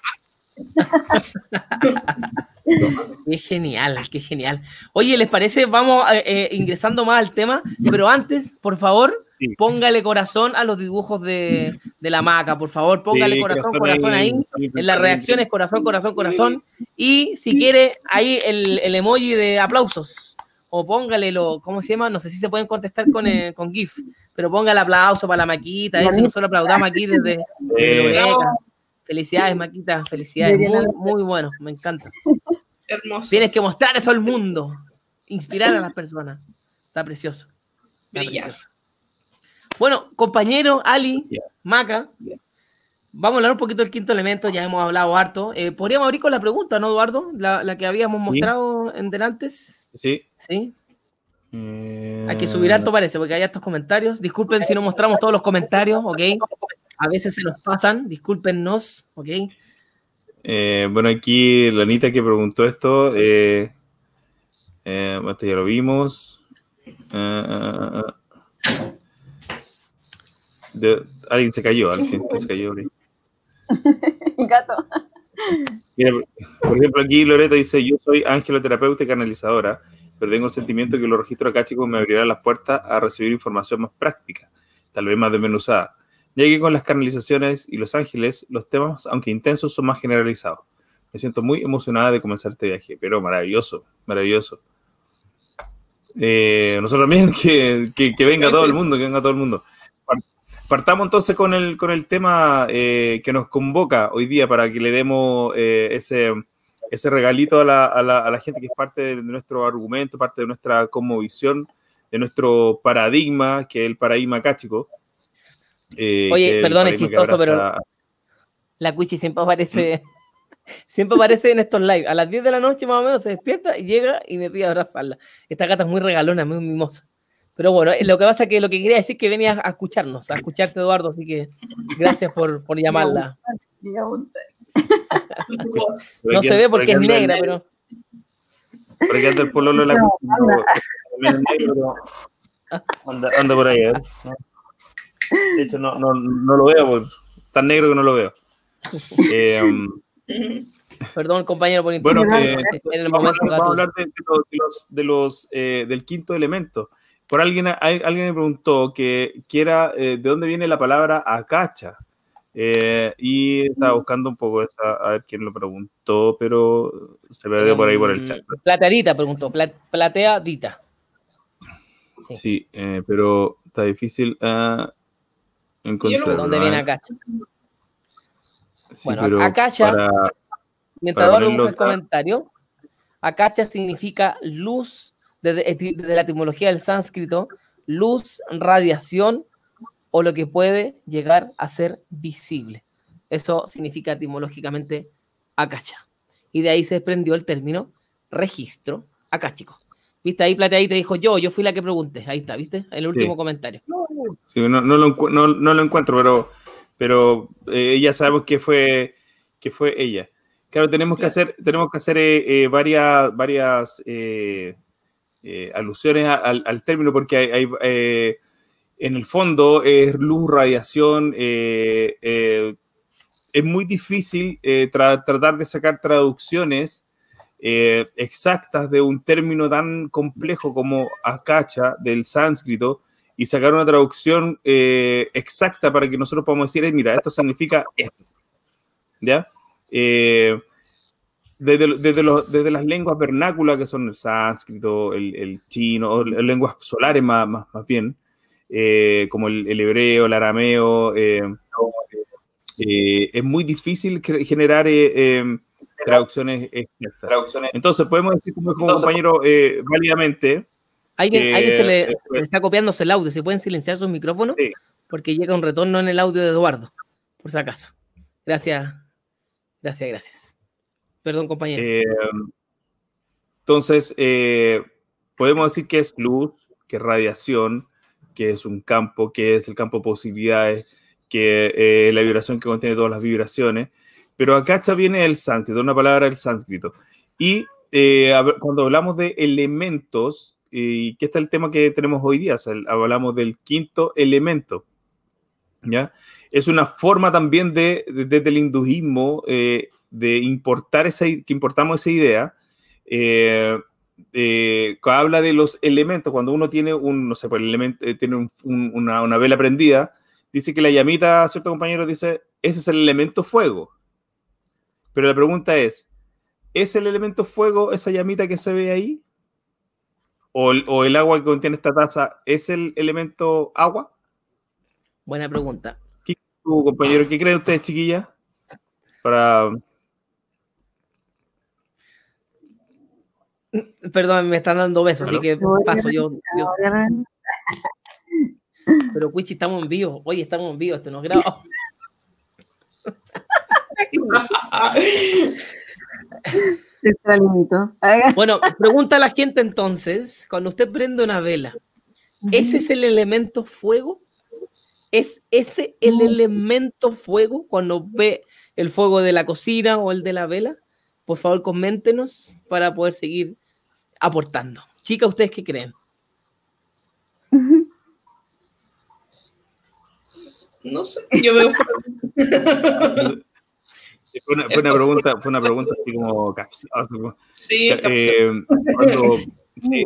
Qué genial, qué genial. Oye, ¿les parece? Vamos eh, eh, ingresando más al tema, pero antes, por favor, Sí. póngale corazón a los dibujos de, de la maca, por favor, póngale Sí, corazón, corazón ahí. En las reacciones, corazón, corazón, corazón. Y si quiere, ahí el, el emoji de aplausos. O póngale lo, ¿cómo se llama? No sé si se pueden contestar con, eh, con GIF, pero ponga el aplauso para la maquita. Eso nosotros aplaudamos aquí desde, desde Eh. Felicidades, Maquita, felicidades. Muy, muy bueno, me encanta. Hermoso. Tienes que mostrar eso al mundo. Inspirar a las personas. Está precioso. Está precioso. Bueno, compañero Ali. Maca, vamos a hablar un poquito del quinto elemento, ya hemos hablado harto. Eh, Podríamos abrir con la pregunta, ¿no, Eduardo? La, la que habíamos mostrado en delantes. sí. Sí, Eh, hay que subir harto parece, porque hay hartos comentarios. Disculpen si no mostramos todos los comentarios, ¿ok? A veces se nos pasan, discúlpennos, ¿ok? Eh, bueno, aquí la Anita que preguntó esto, eh, eh, esto ya lo vimos. Eh, eh, de- alguien se cayó, alguien se cayó. Gato. Mira, por ejemplo, aquí Loreta dice, yo soy angeloterapeuta y canalizadora, pero tengo el sentimiento que los registros acá, chicos, me abrirán las puertas a recibir información más práctica, tal vez más desmenuzada, ya que con las canalizaciones y los ángeles, los temas, aunque intensos, son más generalizados. Me siento muy emocionada de comenzar este viaje, pero maravilloso, maravilloso. Eh, nosotros también, que, venga todo el mundo, que venga todo el mundo. Par- Partamos entonces con el, con el tema eh, que nos convoca hoy día para que le demos eh, ese, ese regalito a la, a, la, a la gente que es parte de nuestro argumento, parte de nuestra cosmovisión, de nuestro paradigma, que es el paradigma cáchico. Eh, Oye, perdón, es chistoso, pero- La Cuichi siempre aparece, siempre aparece en estos live. A las 10 de la noche más o menos se despierta y llega y me pide abrazarla. Esta gata es muy regalona, muy mimosa. Pero bueno, eh, lo que pasa es que lo que quería decir es que venía a escucharnos, a escucharte, Eduardo, así que gracias por, por llamarla. No se ve por porque es negra, pero Por aquí anda el pololo de la anda, anda por ahí. ¿eh? De hecho, no, no, no lo veo, por, tan negro que no lo veo. Eh, Perdón, compañero, por bueno, eh, En el vamos, momento vamos a hablar de, de los, de los- eh, del quinto elemento. Por alguien, hay- alguien me preguntó que, que era, eh, de dónde viene la palabra acacha. Y estaba buscando un poco esa, a ver quién lo preguntó, pero se perdió por ahí por el chat. Mm, Plateadita, preguntó. pla- plateadita. Sí. Sí, pero está difícil ah, encontrar. ¿Dónde viene? Sí, Bueno, acacha- para- Mientras ponerlo busca el comentario, acacha significa luz, desde, desde la etimología del sánscrito, luz, radiación o lo que puede llegar a ser visible. Eso significa etimológicamente acacha. Y de ahí se desprendió el término registro acáchico. ¿Viste? Ahí Plateadita te dijo yo, yo fui la que pregunté. Ahí está, ¿viste? El último comentario. Sí, no, no lo, encu- no- no lo encuentro, pero, pero eh, ya sabemos que fue, que fue ella. Claro, tenemos que hacer, tenemos que hacer eh, eh, varias, varias eh, alusiones a- al, al término, porque hay, hay, en el fondo es luz, radiación. es muy difícil tra- tratar de sacar traducciones eh, exactas de un término tan complejo como akacha del sánscrito y sacar una traducción eh, exacta para que nosotros podamos decir, "Eh, mira, esto significa esto. ¿Ya? Eh, desde, desde, desde las lenguas vernáculas, que son el sánscrito, el, el chino, o lenguas solares más, más, bien, eh, como el, hebreo, el arameo, es muy difícil generar traducciones exactas. Entonces, podemos decir, como compañero, eh, válidamente, ¿Alguien, alguien se le, eh, le está copiándose el audio. ¿Se pueden silenciar sus micrófonos? Sí. Porque llega un retorno en el audio de Eduardo, por si acaso. Gracias. Gracias, gracias. Perdón, compañero. Eh, entonces, eh, podemos decir que es luz, que es radiación, que es un campo, que es el campo de posibilidades, que eh, la vibración que contiene todas las vibraciones. Pero ya viene el sánscrito, una palabra del sánscrito. Y eh, cuando hablamos de elementos, y que está el tema que tenemos hoy día, o sea, hablamos del quinto elemento. ¿ya? Es una forma también de, de- desde el hinduismo, eh, de importar esa, que importamos esa idea, eh, eh, habla de los elementos, cuando uno tiene un, no sé, pues el elemento, eh, tiene un- un- una, una vela prendida, dice que la llamita, cierto compañero, dice, ese es el elemento fuego. Pero la pregunta es, ¿es el elemento fuego esa llamita que se ve ahí? ¿O el, o el agua que contiene esta taza es el elemento agua? Buena pregunta. ¿Tu compañero, qué creen ustedes, chiquillas? Para... Perdón, me están dando besos, así que paso yo. pero Cuichi, estamos en vivo. Oye, estamos en vivo, esto no es grabado. se extralimitó. Haga. Bueno, pregunta a la gente entonces, cuando usted prende una vela, ¿ese es el elemento fuego? ¿Es ese el elemento fuego cuando ve el fuego de la cocina o el de la vela? Por favor, coméntenos para poder seguir aportando. Chicas, ¿ustedes qué creen? No sé, yo veo. Fue una, fue una pregunta, fue una pregunta así como capciosa, Sí, eh, cuando, sí,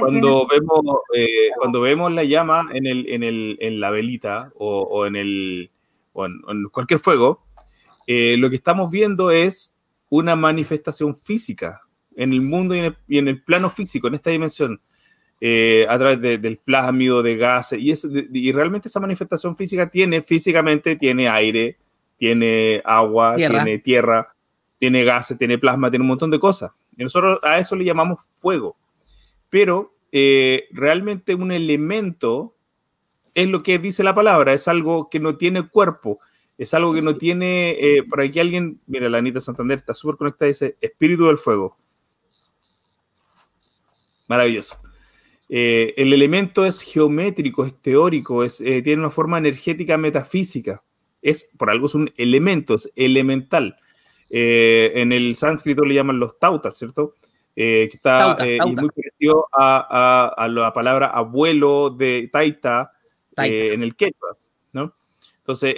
cuando vemos eh, cuando vemos la llama en el en el en la velita o, o en el o en, en cualquier fuego eh, lo que estamos viendo es una manifestación física en el mundo y en el, y en el plano físico en esta dimensión eh, a través de- del plásmido de gases y eso de- y realmente esa manifestación física tiene físicamente tiene aire tiene agua Tierra. tiene tierra tiene gases tiene plasma tiene un montón de cosas y nosotros a eso le llamamos fuego pero eh, realmente un elemento es lo que dice la palabra, es algo que no tiene cuerpo, es algo que no tiene, eh, por aquí alguien, mira, la Anita Santander está súper conectada, dice, espíritu del fuego. Maravilloso. Eh, el elemento es geométrico, es teórico, es, eh, tiene una forma energética metafísica. Es, por algo es un elemento, es elemental. Eh, en el sánscrito le llaman los tautas, ¿cierto? eh, que está eh, muy parecido a, la palabra abuelo de Taita, en el quechua, ¿no? Entonces,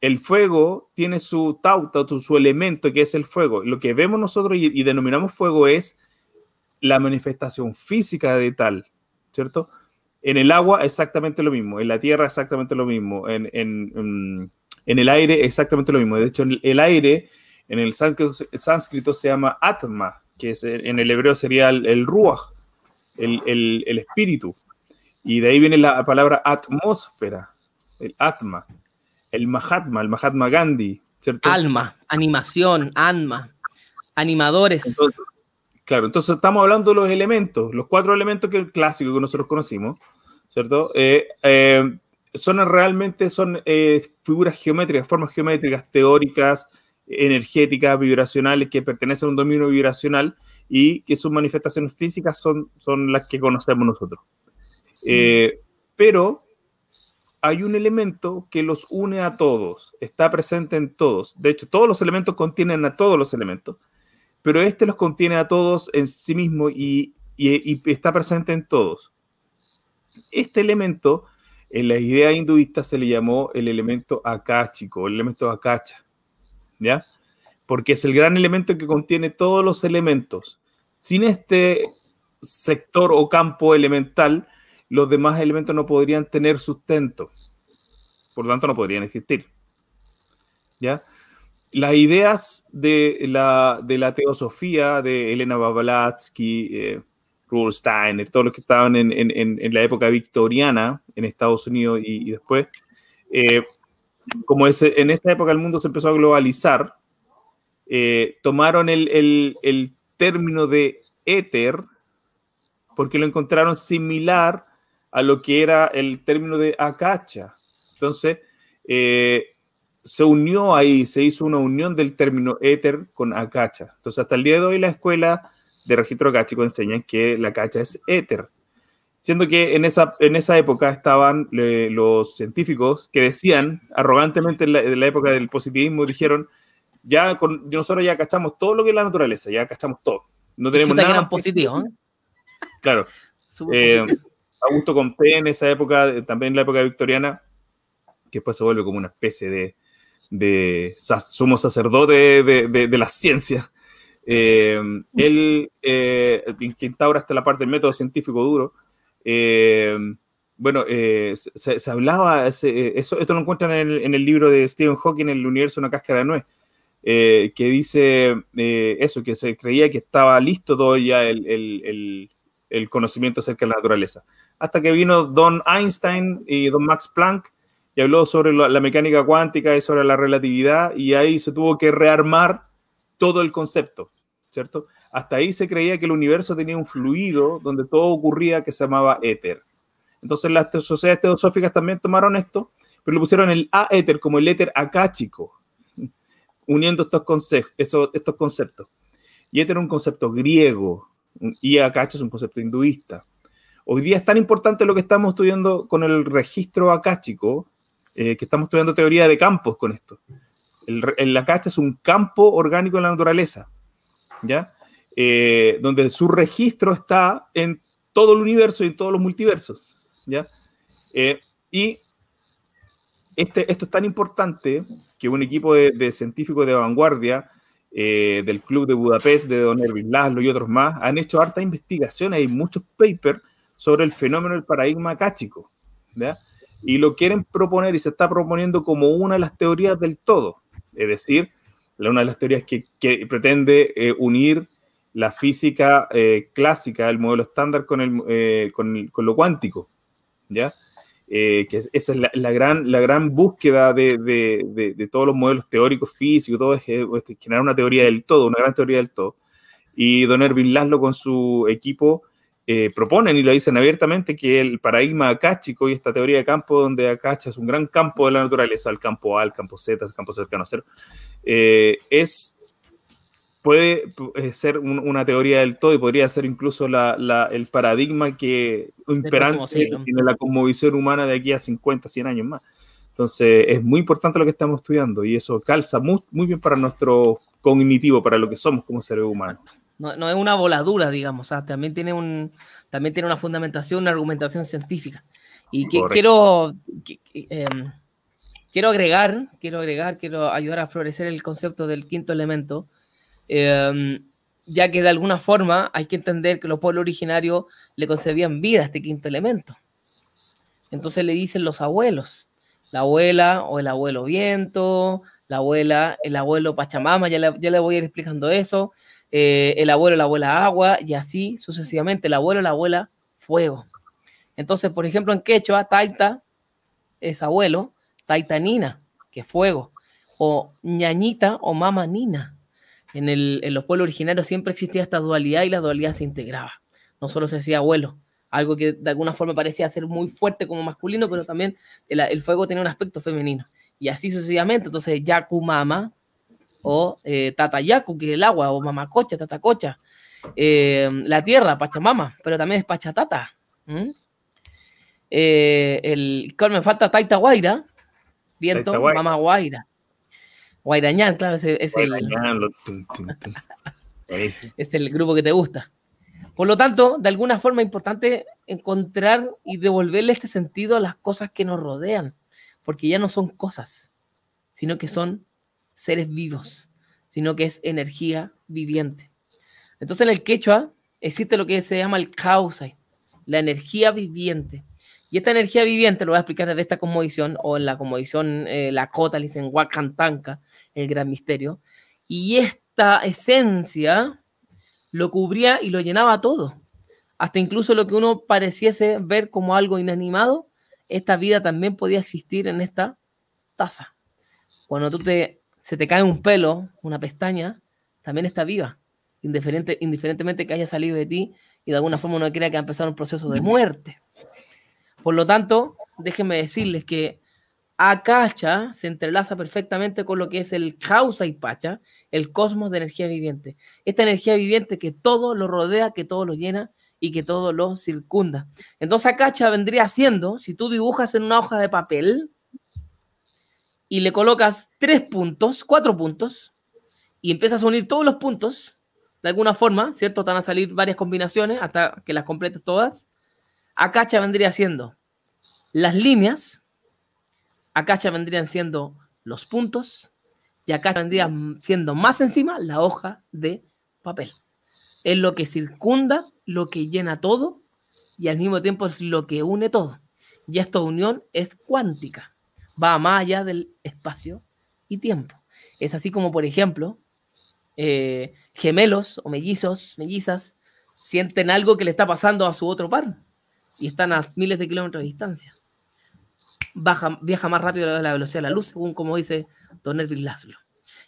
el fuego tiene su tauta, su elemento que es el fuego. Lo que vemos nosotros y, denominamos fuego es la manifestación física de tal, ¿cierto? En el agua exactamente lo mismo, en la tierra exactamente lo mismo, en, el aire exactamente lo mismo. De hecho, el, aire en el sánscrito, se llama atma, que en el hebreo sería el, ruach, el, espíritu. Y de ahí viene la palabra atmósfera, el atma el Mahatma, el Mahatma Gandhi, ¿cierto? Alma, animación, alma, animadores. Claro, entonces estamos hablando de los elementos, los cuatro elementos que, clásicos que nosotros conocimos, ¿cierto? Eh, eh, son realmente son eh, figuras geométricas, formas geométricas, teóricas, energéticas, vibracionales, que pertenecen a un dominio vibracional y que sus manifestaciones físicas son, son las que conocemos nosotros. Mm. pero hay un elemento que los une a todos, está presente en todos. De hecho, todos los elementos contienen a todos los elementos, pero este los contiene a todos en sí mismo y, está presente en todos. Este elemento, en la idea hinduista se le llamó el elemento akáchico, el elemento akacha, ¿ya? Porque es el gran elemento que contiene todos los elementos. Sin este sector o campo elemental, los demás elementos no podrían tener sustento. Por lo tanto, no podrían existir. ¿Ya? Las ideas de la, de la teosofía de Elena Blavatsky, eh, Rudolf Steiner, todos los que estaban en, en, en, la época victoriana en Estados Unidos y, después, eh, como ese, en esta época el mundo se empezó a globalizar, eh, tomaron el, el, el, término de éter porque lo encontraron similar a lo que era el término de acacha. Entonces, eh, se unió ahí, se hizo una unión del término éter con acacha. Entonces, hasta el día de hoy la escuela de registro acáchico enseña que la acacha es éter. Siendo que en esa, en esa época estaban eh, los científicos que decían, arrogantemente en la, época del positivismo, dijeron, ya con, nosotros ya cachamos todo lo que es la naturaleza, ya cachamos todo. No tenemos nada. positivo, ¿eh? Claro. Augusto Comte en esa época, también en la época victoriana, que después se vuelve como una especie de, de sumo sacerdote de, de, la ciencia. Eh, él eh, instaura hasta la parte del método científico duro. Eh, bueno, eh, se, hablaba, eso, esto lo encuentran en el, en el, libro de Stephen Hawking, El universo, una cáscara de nuez, que dice eso, que se creía que estaba listo todo ya el, el, el conocimiento acerca de la naturaleza hasta que vino Don Einstein y Don Max Planck y habló sobre la, mecánica cuántica y sobre la relatividad y ahí se tuvo que rearmar todo el concepto, ¿cierto? Hasta ahí se creía que el universo tenía un fluido donde todo ocurría que se llamaba éter. Entonces las sociedades teosóficas también tomaron esto, pero le pusieron el aéter como el éter acáchico, uniendo estos, estos conceptos. Y éter es un concepto griego y acáchico es un concepto hinduista. Hoy día es tan importante lo que estamos estudiando con el registro acáchico, eh, que estamos estudiando teoría de campos con esto. El, el acacha es un campo orgánico en la naturaleza, ¿ya? Eh, donde su registro está en todo el universo y en todos los multiversos, ¿ya? Eh, y este, esto es tan importante que un equipo de, científicos de vanguardia del Club de Budapest, de Don Erwin Laszlo y otros más, han hecho harta investigación, hay muchos papers sobre el fenómeno del paradigma cáchico, Y lo quieren proponer y se está proponiendo como una de las teorías del todo, es decir, una de las teorías que, pretende eh, unir la física eh, clásica, el modelo estándar, con, el, eh, con, lo cuántico, ¿ya? que esa es la, gran, la gran búsqueda de, de, todos los modelos teóricos físicos, todo es, generar una teoría del todo, una gran teoría del todo. Y Don Erwin Laszlo con su equipo eh, proponen y lo dicen abiertamente que el paradigma acáchico y esta teoría de campo donde acacha es un gran campo de la naturaleza, el campo A, el campo Z, el campo cercano a cero, eh, es, puede eh, ser una teoría del todo y podría ser incluso la, el paradigma que imperante tiene la cosmovisión humana de aquí a 50, 100 años más. Entonces, es muy importante lo que estamos estudiando y eso calza muy, muy bien para nuestro cognitivo, para lo que somos como seres humanos. No, no es una voladura, digamos. también, tiene un, también tiene una fundamentación, una argumentación científica. Y que, quiero, em, quiero agregar, quiero agregar, quiero ayudar a florecer el concepto del quinto elemento, em, ya que de alguna forma hay que entender que los pueblos originarios le concebían vida a este quinto elemento. Entonces le dicen los abuelos, la abuela o el abuelo viento, la abuela, el abuelo Pachamama, ya le, ya le voy a ir explicando eso, eh, el abuelo, la abuela agua, y así sucesivamente, el abuelo, la abuela fuego. Entonces, por ejemplo, en quechua, taita es abuelo, taita nina, que es fuego, o ñañita o mama nina. En, el, en los pueblos originarios siempre existía esta dualidad y la dualidad se integraba. No solo se decía abuelo, algo que de alguna forma parecía ser muy fuerte como masculino, pero también el, fuego tenía un aspecto femenino. Y así sucesivamente, entonces Yaku Mama o eh, Tata Yaku, que es el agua, o Mamacocha, Tata Cocha, eh, la tierra, Pachamama, pero también es Pachatata. Eh, el, me falta Taita Guaira, viento, Mama Guaira. Guairañán, claro, es, es el, es el grupo que te gusta. Por lo tanto, de alguna forma es importante encontrar y devolverle este sentido a las cosas que nos rodean, porque ya no son cosas, sino que son seres vivos, sino que es energía viviente. Entonces en el quechua existe lo que se llama el causa, la energía viviente. Y esta energía viviente lo voy a explicar desde esta comodición o en la comodición, eh, la cota, dicen Huacantanca, el gran misterio. Y esta esencia lo cubría y lo llenaba todo. Hasta incluso lo que uno pareciese ver como algo inanimado, esta vida también podía existir en esta taza. Cuando tú te, se te cae un pelo, una pestaña, también está viva, indiferente, indiferentemente que haya salido de ti y de alguna forma uno crea que ha empezado un proceso de muerte. Por lo tanto, déjenme decirles que Acacha se entrelaza perfectamente con lo que es el causa y pacha, el cosmos de energía viviente. Esta energía viviente que todo lo rodea, que todo lo llena y que todo lo circunda. Entonces Acacha vendría siendo, si tú dibujas en una hoja de papel y le colocas tres puntos, cuatro puntos, y empiezas a unir todos los puntos, de alguna forma, ¿cierto? Van a salir varias combinaciones hasta que las completes todas. Acacha vendría siendo las líneas, Acá ya vendrían siendo los puntos y acá vendría siendo más encima la hoja de papel. Es lo que circunda, lo que llena todo y al mismo tiempo es lo que une todo. Y esta unión es cuántica, va más allá del espacio y tiempo. Es así como, por ejemplo, eh, gemelos o mellizos, mellizas, sienten algo que le está pasando a su otro par y están a miles de kilómetros de distancia viaja más rápido de la velocidad de la luz, según como dice Don Elvin Laszlo.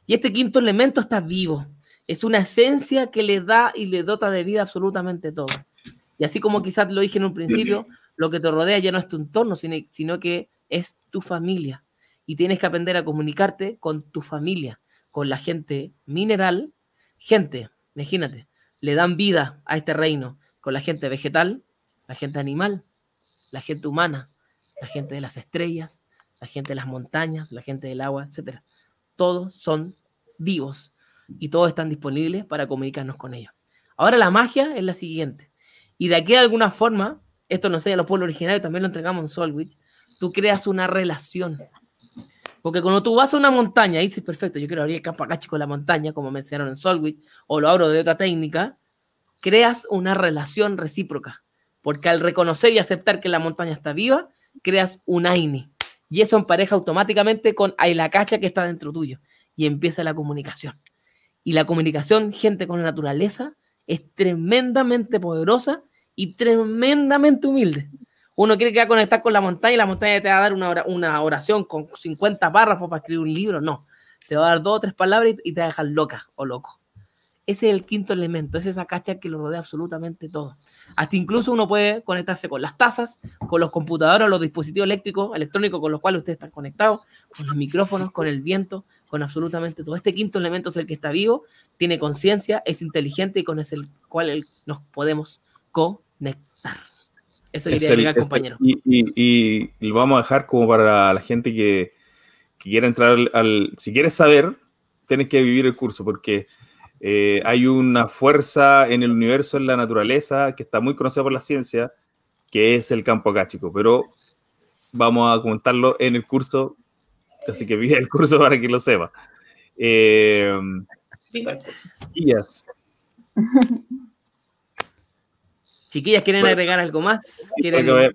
Y este quinto elemento está vivo. Es una esencia que le da y le dota de vida absolutamente todo. Y así como quizás lo dije en un principio, lo que te rodea ya no es tu entorno, sino que es tu familia. Y tienes que aprender a comunicarte con tu familia, con la gente mineral. Gente, imagínate, le dan vida a este reino con la gente vegetal, la gente animal, la gente humana, la gente de las estrellas, la gente de las montañas, la gente del agua, etc. Todos son vivos y todos están disponibles para comunicarnos con ellos. Ahora la magia es la siguiente. Y de aquí de alguna forma, esto no sé, a los pueblos originarios también lo entregamos en Solwich, tú creas una relación. Porque cuando tú vas a una montaña y dices, perfecto, yo quiero abrir el campo acá, chico, la montaña, como me en Solwich, o lo abro de otra técnica, creas una relación recíproca. Porque al reconocer y aceptar que la montaña está viva, creas un AINI. Y eso empareja automáticamente con la cacha que está dentro tuyo. Y empieza la comunicación. Y la comunicación, gente con la naturaleza, es tremendamente poderosa y tremendamente humilde. Uno quiere que va a conectar con la montaña y la montaña te va a dar una, oración con 50 párrafos para escribir un libro. No, te va a dar dos o tres palabras y te va a dejar loca o loco. Ese es el quinto elemento, es esa cacha que lo rodea absolutamente todo. Hasta incluso uno puede conectarse con las tazas, con los computadores, los dispositivos eléctricos, electrónicos con los cuales ustedes están conectados, con los micrófonos, con el viento, con absolutamente todo. Este quinto elemento es el que está vivo, tiene conciencia, es inteligente y con el cual nos podemos conectar. Eso quería decir, compañero. Y, lo vamos a dejar como para la gente que, quiera entrar al, Si quieres saber, tienes que vivir el curso, porque Eh, hay una fuerza en el universo, en la naturaleza, que está muy conocida por la ciencia, que es el campo acáchico, pero vamos a comentarlo en el curso, así que vi el curso para que lo sepa. Eh, chiquillas. Chiquillas, ¿quieren agregar algo más?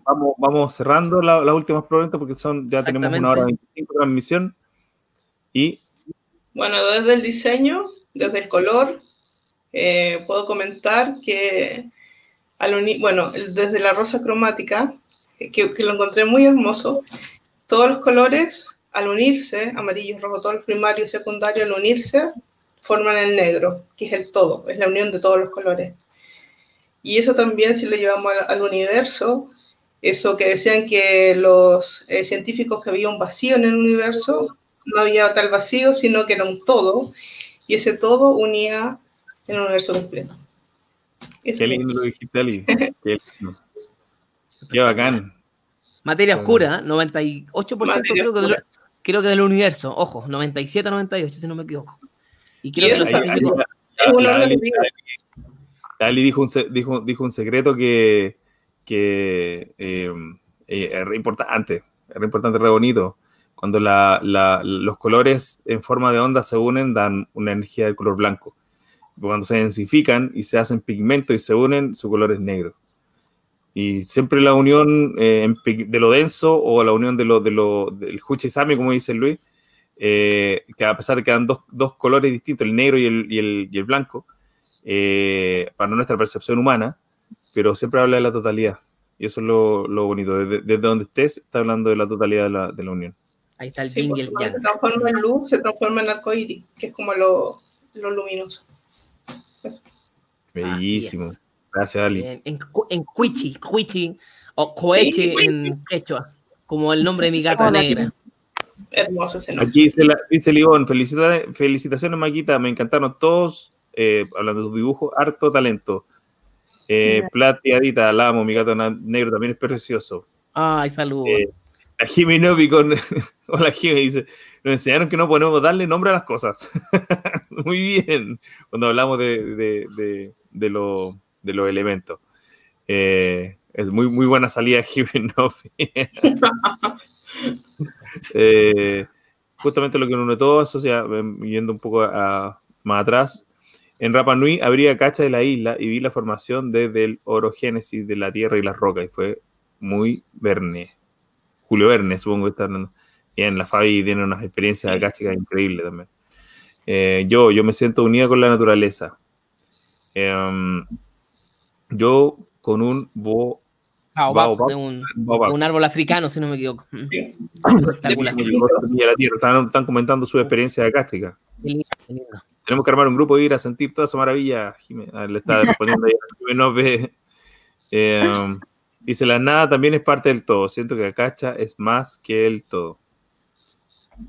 Vamos, vamos, cerrando las últimas preguntas porque son ya tenemos una hora 25 de transmisión. Y. Bueno, desde el diseño, desde el color, eh, puedo comentar que al unir, bueno, desde la rosa cromática, que, lo encontré muy hermoso, todos los colores al unirse, amarillo, rojo, todos los primarios y secundarios al unirse, forman el negro, que es el todo, es la unión de todos los colores. Y eso también, si lo llevamos al, universo, eso que decían que los eh, científicos que había un vacío en el universo, no había tal vacío, sino que era un todo, y ese todo unía el universo completo. Qué lindo lo dijiste, Ali. Qué, bacán. Materia oscura, 98% creo que, del, creo que del universo. Ojo, 97, 98, si no me equivoco. Y creo que los científicos... Ali dijo un, dijo, dijo un secreto que, que eh, eh, es importante, es re importante, re bonito. Cuando la, la, los colores en forma de onda se unen, dan una energía de color blanco. Cuando se densifican y se hacen pigmentos y se unen, su color es negro. Y siempre la unión eh, de lo denso o la unión de lo, de lo, del Huchisame, como dice Luis, que a pesar de que dan dos, dos colores distintos, el negro y el, y el, y el blanco, eh, para nuestra percepción humana, pero siempre habla de la totalidad. Y eso es lo, lo bonito. Desde, donde estés, está hablando de la totalidad de la, de la unión. Ahí está el sí, y el yang. Se transforma en luz, se transforma en arcoíris, que es como lo, lo luminoso. Bellísimo. Gracias, Ali. En, en, en Cuichi, Cuichi, o Coeche en quechua, como el nombre de mi gata negra. Hermoso ese nombre. Aquí dice, la, dice Libón, felicitaciones, felicitaciones, Maquita, me encantaron todos eh, hablando de tu dibujo, harto talento. Eh, plateadita, la amo, mi gato negro también es precioso. Ay, saludos. Eh, la Jimmy Novi con. Hola Jimmy, dice: Nos enseñaron que no podemos darle nombre a las cosas. Muy bien. Cuando hablamos de, de, de, lo, de los elementos. Eh, es muy, muy buena salida, Jimmy Novi. justamente lo que nos notó, o sea, yendo un poco a, más atrás, en Rapa Nui habría cacha de la isla y vi la formación desde el orogénesis de la tierra y las rocas y fue muy Verne. Julio Verne, supongo que está hablando. Bien, la Fabi tiene unas experiencias de cacha increíbles también. Eh, yo, yo me siento unida con la naturaleza. Em, yo con un bo, un, un, árbol africano, si no me equivoco. Sí. Están, comentando su experiencia de cástica. Tenemos que armar un grupo y ir a sentir toda esa maravilla. le está respondiendo ahí eh, dice, la nada también es parte del todo. Siento que Acacha es más que el todo.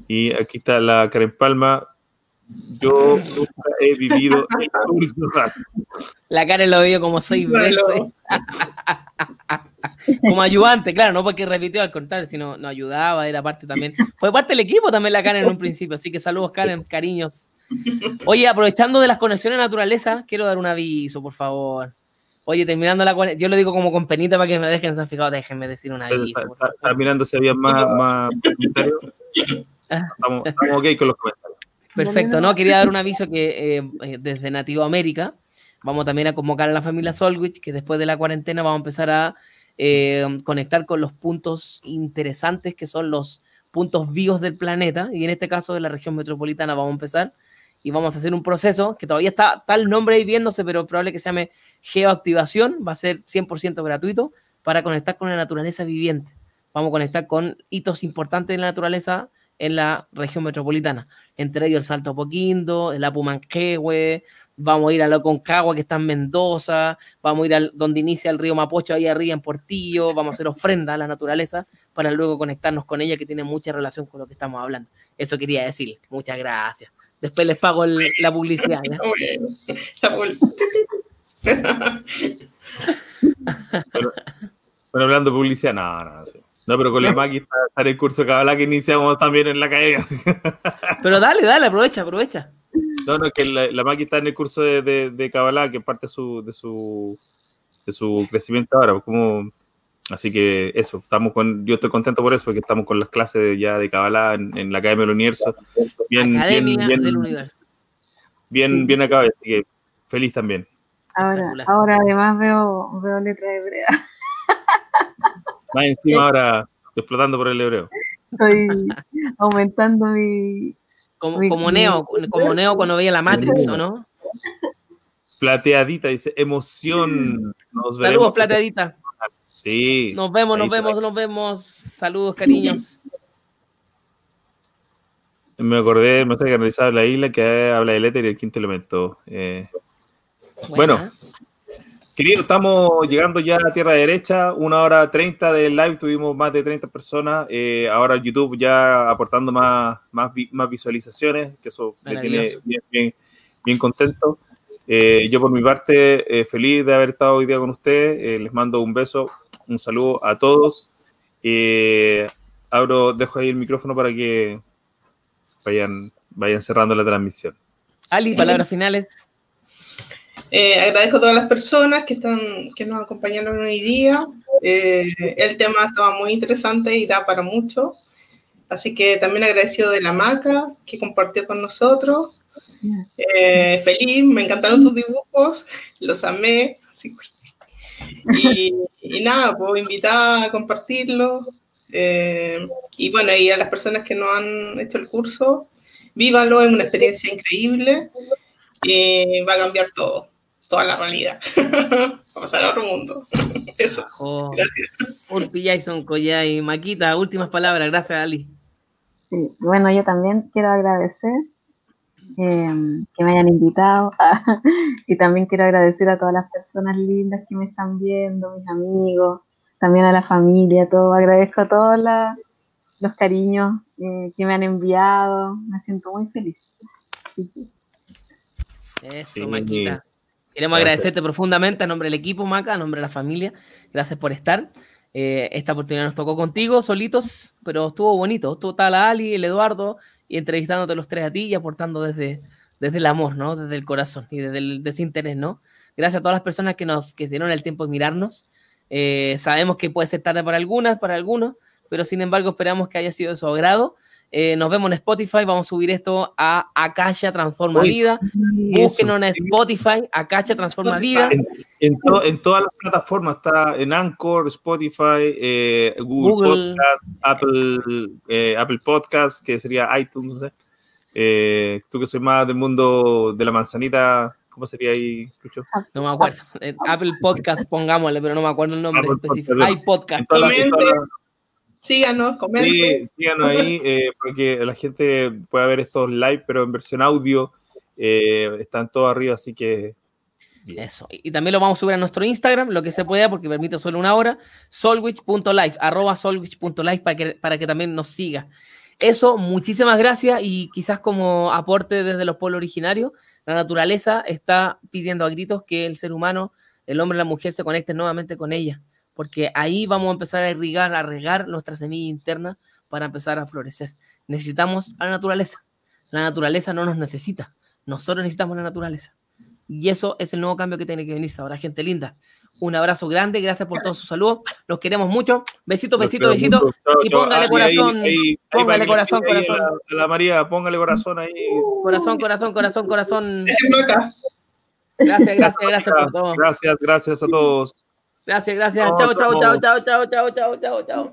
Y aquí está la Karen Palma. Yo nunca he vivido el La Karen lo vio como seis veces. como ayudante, claro, no porque repitió al contrario, sino no ayudaba, era parte también. Fue parte del equipo también la Karen en un principio, así que saludos Karen, cariños. Oye, aprovechando de las conexiones de naturaleza, quiero dar un aviso, por favor. Oye, terminando la yo lo digo como con penita para que me dejen, se han fijado, déjenme decir un aviso. Está, mirando si había más, más comentarios. Estamos, estamos, ok con los comentarios. Perfecto, no, quería dar un aviso que eh, eh, desde Nativo América vamos también a convocar a la familia Solwich, que después de la cuarentena vamos a empezar a eh, conectar con los puntos interesantes que son los puntos vivos del planeta, y en este caso de la región metropolitana vamos a empezar y vamos a hacer un proceso que todavía está tal nombre ahí viéndose, pero probable que se llame geoactivación, va a ser 100% gratuito para conectar con la naturaleza viviente. Vamos a conectar con hitos importantes de la naturaleza en la región metropolitana, entre ellos el Salto Poquindo, el Apumanquehue, vamos a ir a la Concagua que está en Mendoza, vamos a ir a donde inicia el río Mapocho, ahí arriba en Portillo, vamos a hacer ofrenda a la naturaleza para luego conectarnos con ella que tiene mucha relación con lo que estamos hablando. Eso quería decir, muchas gracias. Después les pago la publicidad. pero, hablando de publicidad, no, no, no. pero con la máquina está, el curso de Kabbalah que iniciamos también en la calle. pero dale, dale, aprovecha, aprovecha. No, no, que la, la Maki está en el curso de, de, de Kabbalah, que es parte de su, de su, de su crecimiento ahora. Como, así que eso, estamos con, yo estoy contento por eso, porque estamos con las clases de- ya de Kabbalah en, en la Academia del Universo. Bien, Academia bien, bien, del Universo. bien, bien acabado, así que feliz también. Ahora, ahora además veo, veo letra hebrea. Más encima ahora explotando por el hebreo. Estoy aumentando mi. Como, como. Neo, como Neo cuando veía la Matrix, ¿o no? Plateadita dice, emoción. Nos Saludos, veremos. plateadita. Sí. Nos vemos, nos vemos, nos vemos. Saludos, cariños. Me acordé, me estoy analizando la isla que habla del éter y el quinto elemento. Eh, Bueno. Buena. Querido, estamos llegando ya a tierra derecha, una hora treinta de live, tuvimos más de 30 personas, eh, ahora YouTube ya aportando más, más, más visualizaciones, que eso me tiene bien, bien, bien contento. Eh, yo por mi parte, feliz de haber estado hoy día con ustedes, les mando un beso, un saludo a todos. Eh, abro, dejo ahí el micrófono para que vayan, vayan cerrando la transmisión. Ali, palabras finales. Eh, agradezco a todas las personas que, están, que nos acompañaron hoy día. Eh, el tema estaba muy interesante y da para mucho. Así que también agradecido de la Maca que compartió con nosotros. Eh, feliz, me encantaron tus dibujos, los amé. Así- y, y nada, pues invitar a compartirlo. Eh, y bueno, y a las personas que no han hecho el curso, vívanlo, es una experiencia increíble y va a cambiar todo, toda la realidad. va a pasar a otro mundo. Eso, Oh, gracias. Urpi, Jason, Koyay, Maquita, últimas palabras. Gracias, Ali. Sí, bueno, yo también quiero agradecer eh, que me hayan invitado y también quiero agradecer a todas las personas lindas que me están viendo, mis amigos, también a la familia, todo. Agradezco a todos la- los cariños eh, que me han enviado. Me siento muy feliz. Eso, Sí. Maquita. Queremos Gracias. agradecerte profundamente a nombre del equipo, Maca, a nombre de la familia. Gracias por estar. Eh, esta oportunidad nos tocó contigo, solitos, pero estuvo bonito. Está la Ali, el Eduardo, y entrevistándote los tres a ti y aportando desde, desde el amor, ¿no? Desde el corazón y desde el desinterés, ¿no? Gracias a todas las personas que nos que dieron el tiempo de mirarnos. Eh, sabemos que puede ser tarde para algunas, para algunos, pero sin embargo esperamos que haya sido de su agrado. Eh, nos vemos en Spotify, vamos a subir esto a Akasha Transforma Oye, Vida. Búsquenos en Spotify, Akasha Transforma Vida. En, en to- en todas las plataformas, está en Anchor, Spotify, eh, Google, Google. Podcast, Apple, eh, Apple Podcast, que sería iTunes, no sé. Eh, tú que soy más del mundo de la manzanita, ¿cómo sería ahí, Lucho? No me acuerdo. Apple Podcast, pongámosle, pero no me acuerdo el nombre Apple específico. Podcast, Hay podcast. Síganos, comenten. Sí, síganos ahí, eh, porque la gente puede ver estos live, pero en versión audio eh, están todos arriba, así que bien. Eso. Y también lo vamos a subir a nuestro Instagram, lo que se pueda, porque permite solo una hora. Solwich.life, arroba solwich.life para que, para que también nos siga. Eso, muchísimas gracias y quizás como aporte desde los pueblos originarios, la naturaleza está pidiendo a gritos que el ser humano, el hombre y la mujer se conecten nuevamente con ella, porque ahí vamos a empezar a irrigar, a regar nuestra semilla interna para empezar a florecer. Necesitamos a la naturaleza. La naturaleza no nos necesita. Nosotros necesitamos la naturaleza. Y eso es el nuevo cambio que tiene que venirse ahora, gente linda. Un abrazo grande, gracias por todo su saludo. Los queremos mucho. Besito, besito, besito. mucho. Chao, y póngale corazón, ahí- ahí- ahí póngale corazón, corazón. A la, a la María, póngale corazón ahí. Corazón, corazón, corazón, corazón. Gracias, gracias, gracias por todo. Gracias, gracias a todos. Gracias, gracias. Chao, chao, chao, chao, chao, chao, chao, chao, chao.